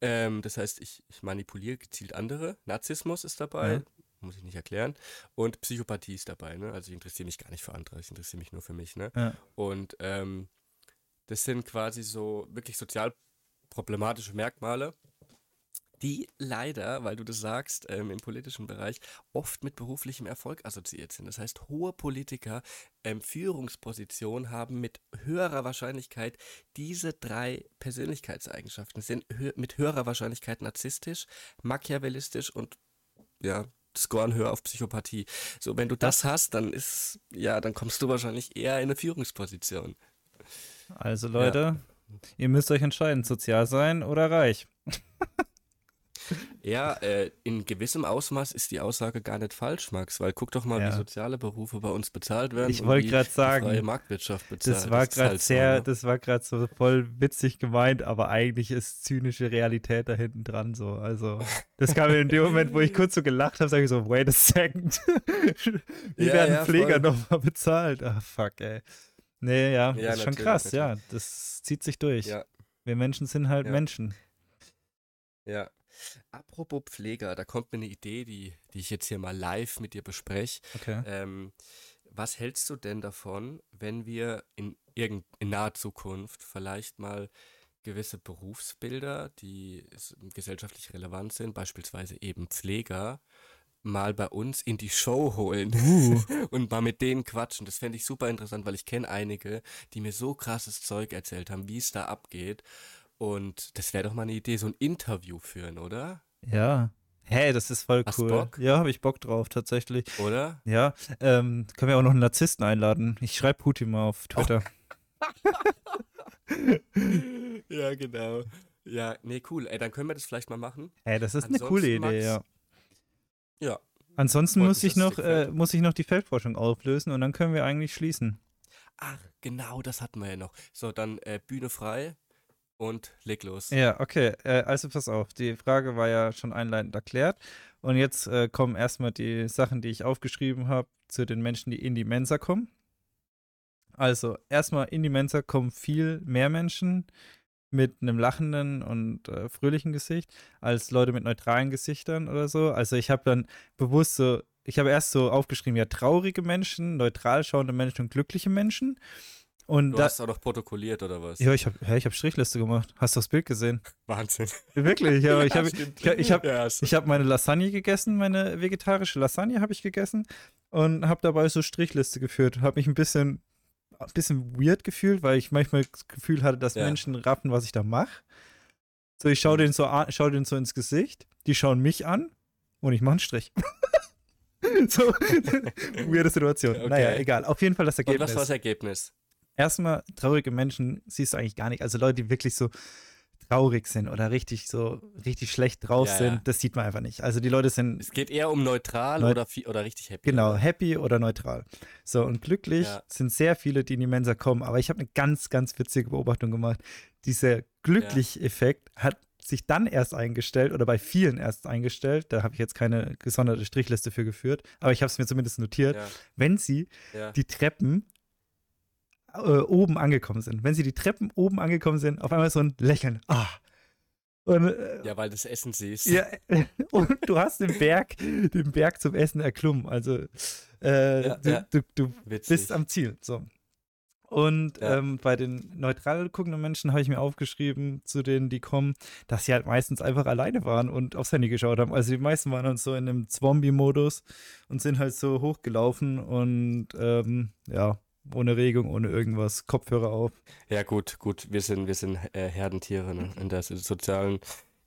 Ähm, das heißt, ich, ich manipuliere gezielt andere. Narzissmus ist dabei, Ja. Muss ich nicht erklären. Und Psychopathie ist dabei, ne? Also ich interessiere mich gar nicht für andere, ich interessiere mich nur für mich, ne? Ja. Und ähm, das sind quasi so wirklich sozial problematische Merkmale, die leider, weil du das sagst, ähm, im politischen Bereich oft mit beruflichem Erfolg assoziiert sind. Das heißt, hohe Politiker ähm, Führungspositionen haben mit höherer Wahrscheinlichkeit diese drei Persönlichkeitseigenschaften, sind hö mit höherer Wahrscheinlichkeit narzisstisch, machiavellistisch und ja, scoren höher auf Psychopathie. So, wenn du das hast, dann ist, ja, dann kommst du wahrscheinlich eher in eine Führungsposition. Also Leute, ihr müsst euch entscheiden, sozial sein oder reich. [laughs] [laughs] Ja, äh, in gewissem Ausmaß ist die Aussage gar nicht falsch, Max, weil guck doch mal, Ja. wie soziale Berufe bei uns bezahlt werden. Ich wollte gerade die freie sagen, Marktwirtschaft bezahlt. das war gerade sehr, ne? das war gerade so voll witzig gemeint, aber eigentlich ist zynische Realität da hinten dran so. Also, das kam mir in dem Moment, wo ich kurz so gelacht habe, sage ich so, wait a second. [laughs] Wie Ja, werden ja, Pfleger nochmal bezahlt? Ah, fuck, ey. Nee, ja, Ja, das ist schon natürlich, krass, ja. Das zieht sich durch. Ja, Wir Menschen sind halt Ja. Menschen. ja. Apropos Pfleger, da kommt mir eine Idee, die, die ich jetzt hier mal live mit dir bespreche. Okay. Ähm, was hältst du denn davon, wenn wir in, irgend, in naher Zukunft vielleicht mal gewisse Berufsbilder, die gesellschaftlich relevant sind, beispielsweise eben Pfleger, mal bei uns in die Show holen Uh. [laughs] und mal mit denen quatschen? Das fände ich super interessant, weil ich kenne einige, die mir so krasses Zeug erzählt haben, wie es da abgeht. Und das wäre doch mal eine Idee, so ein Interview führen, oder? Ja. Hey, das ist voll Hast cool. Bock? Ja, habe ich Bock drauf, tatsächlich. Oder? Ja, ähm, können wir auch noch einen Narzissten einladen. Ich schreibe Putin mal auf Twitter. [laughs] ja, genau. Ja, nee, cool. Ey, dann können wir das vielleicht mal machen. Hey, das ist eine coole Ansonsten, Idee, Max, ja. Ja. Ansonsten muss ich noch, äh, muss ich noch die Feldforschung auflösen und dann können wir eigentlich schließen. Ach, genau, das hatten wir ja noch. So, dann äh, Bühne frei und leg los. Ja, okay. Äh, also pass auf, die Frage war ja schon einleitend erklärt. Und jetzt äh, kommen erstmal die Sachen, die ich aufgeschrieben habe, zu den Menschen, die in die Mensa kommen. Also, erstmal in die Mensa kommen viel mehr Menschen mit einem lachenden und äh, fröhlichen Gesicht als Leute mit neutralen Gesichtern oder so. Also, ich habe dann bewusst so, ich habe erst so aufgeschrieben, ja, traurige Menschen, neutral schauende Menschen und glückliche Menschen. Und Du da, hast auch noch protokolliert, oder was? ja, ich habe ich hab Strichliste gemacht. Hast du das Bild gesehen? Wahnsinn. Wirklich, ja, ich [laughs] habe ich, ich hab, ja, ich hab meine Lasagne gegessen, meine vegetarische Lasagne habe ich gegessen und habe dabei so Strichliste geführt. Habe mich ein bisschen, ein bisschen weird gefühlt, weil ich manchmal das Gefühl hatte, dass Ja. Menschen raffen, was ich da mache. So, ich schaue denen so, an, schau denen so ins Gesicht, die schauen mich an und ich mache einen Strich. [laughs] so, [laughs] weirde Situation. Okay. Naja, egal. Auf jeden Fall das Und Ergebnis was war das Ergebnis? Erstmal traurige Menschen siehst du eigentlich gar nicht. Also Leute, die wirklich so traurig sind oder richtig so richtig schlecht drauf Ja, sind, ja. das sieht man einfach nicht. Also die Leute sind Es geht eher um neutral Neut- oder, oder richtig happy. genau happy oder neutral. So und glücklich Ja. sind sehr viele, die in die Mensa kommen. Aber ich habe eine ganz, ganz witzige Beobachtung gemacht. Dieser glücklich-Effekt hat sich dann erst eingestellt oder bei vielen erst eingestellt. Da habe ich jetzt keine gesonderte Strichliste für geführt, aber ich habe es mir zumindest notiert. Wenn sie die Treppen äh, oben angekommen sind. Wenn sie die Treppen oben angekommen sind, auf einmal so ein Lächeln. Ah. Und, äh, ja, weil das Essen siehst. ja, [laughs] und du hast den Berg, den Berg zum Essen erklommen. Also äh, Ja, du, ja. du, du bist am Ziel. So. Und Ja. ähm, bei den neutral guckenden Menschen habe ich mir aufgeschrieben, zu denen, die kommen, dass sie halt meistens einfach alleine waren und aufs Handy geschaut haben. Also die meisten waren dann so in einem Zombie-Modus und sind halt so hochgelaufen und ähm, ja, ohne Regung, ohne irgendwas, Kopfhörer auf. Ja, gut, gut. Wir sind, wir sind äh, Herdentiere. Ne? In der sozialen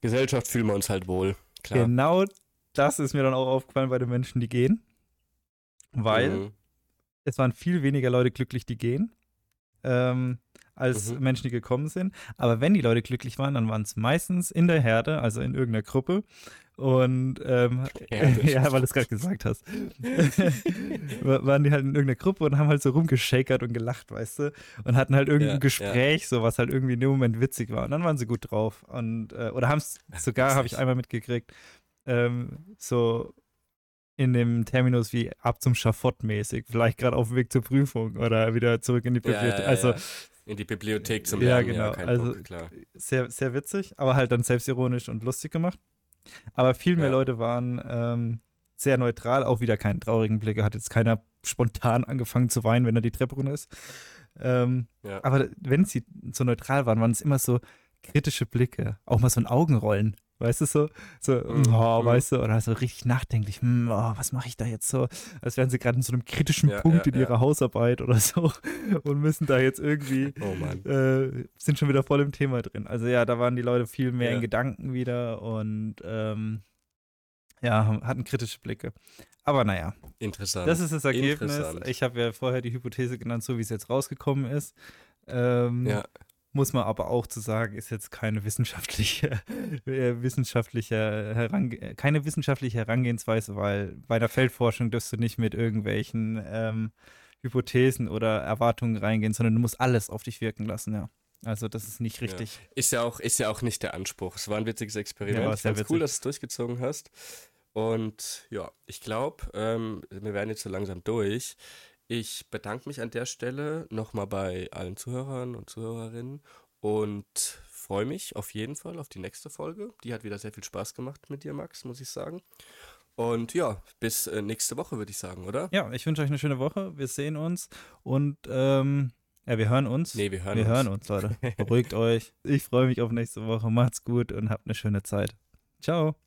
Gesellschaft fühlen wir uns halt wohl. Klar. Genau das ist mir dann auch aufgefallen bei den Menschen, die gehen. Weil Mhm. es waren viel weniger Leute glücklich, die gehen, ähm, als Mhm. Menschen, die gekommen sind. Aber wenn die Leute glücklich waren, dann waren es meistens in der Herde, also in irgendeiner Gruppe. Und ähm, Herde. [laughs] ja, weil du es gerade gesagt hast, [laughs] wa- waren die halt in irgendeiner Gruppe und haben halt so rumgeschakert und gelacht, weißt du? Und hatten halt irgendein Ja, Gespräch, so was halt irgendwie in dem Moment witzig war. Und dann waren sie gut drauf. Und, äh, oder haben es sogar, habe ich einmal mitgekriegt, ähm, so in dem Terminus wie ab zum Schafott mäßig, vielleicht gerade auf dem Weg zur Prüfung oder wieder zurück in die Ja, ja, Bibliothek. ja, also ja. In die Bibliothek zum Ja, Lernen. genau. kein Also- Bock, klar. sehr, sehr witzig, aber halt dann selbstironisch und lustig gemacht. Aber viel mehr Ja. Leute waren ähm, sehr neutral, auch wieder keinen traurigen Blick. Hat jetzt keiner spontan angefangen zu weinen, wenn er die Treppe runter ist. Ähm, Ja. aber wenn sie so neutral waren, waren es immer so kritische Blicke, auch mal so ein Augenrollen. Weißt du so? So, Mhm, oh, mhm. weißt du, oder so richtig nachdenklich, hm, oh, was mache ich da jetzt so? Als wären sie gerade in so einem kritischen Ja, Punkt ja, in ihrer Hausarbeit oder so [laughs] und müssen da jetzt irgendwie [laughs] Oh äh, sind schon wieder voll im Thema drin. Also ja, da waren die Leute viel mehr in Gedanken wieder und ähm, ja, hatten kritische Blicke. Aber naja, Interessant. das ist das Ergebnis. Ich habe ja vorher die Hypothese genannt, so wie es jetzt rausgekommen ist. Ähm, ja, Muss man aber auch zu sagen, ist jetzt keine wissenschaftliche, [laughs] äh, wissenschaftliche Herange keine wissenschaftliche Herangehensweise, weil bei der Feldforschung dürfst du nicht mit irgendwelchen ähm, Hypothesen oder Erwartungen reingehen, sondern du musst alles auf dich wirken lassen, ja. Also das ist nicht richtig. ist ja auch, ist ja auch nicht der Anspruch. Es war ein witziges Experiment. Ja, ich fand's witzig. cool, dass du es durchgezogen hast. Und ja, ich glaube, ähm, wir werden jetzt so langsam durch. Ich bedanke mich an der Stelle nochmal bei allen Zuhörern und Zuhörerinnen und freue mich auf jeden Fall auf die nächste Folge. Die hat wieder sehr viel Spaß gemacht mit dir, Max, muss ich sagen. Und ja, bis äh, nächste Woche, würde ich sagen, oder? Ja, ich wünsche euch eine schöne Woche. Wir sehen uns und ähm, ja, wir hören uns. Nee, wir hören wir uns. hören uns, Leute. [laughs] Beruhigt euch. Ich freue mich auf nächste Woche. Macht's gut und habt eine schöne Zeit. Ciao.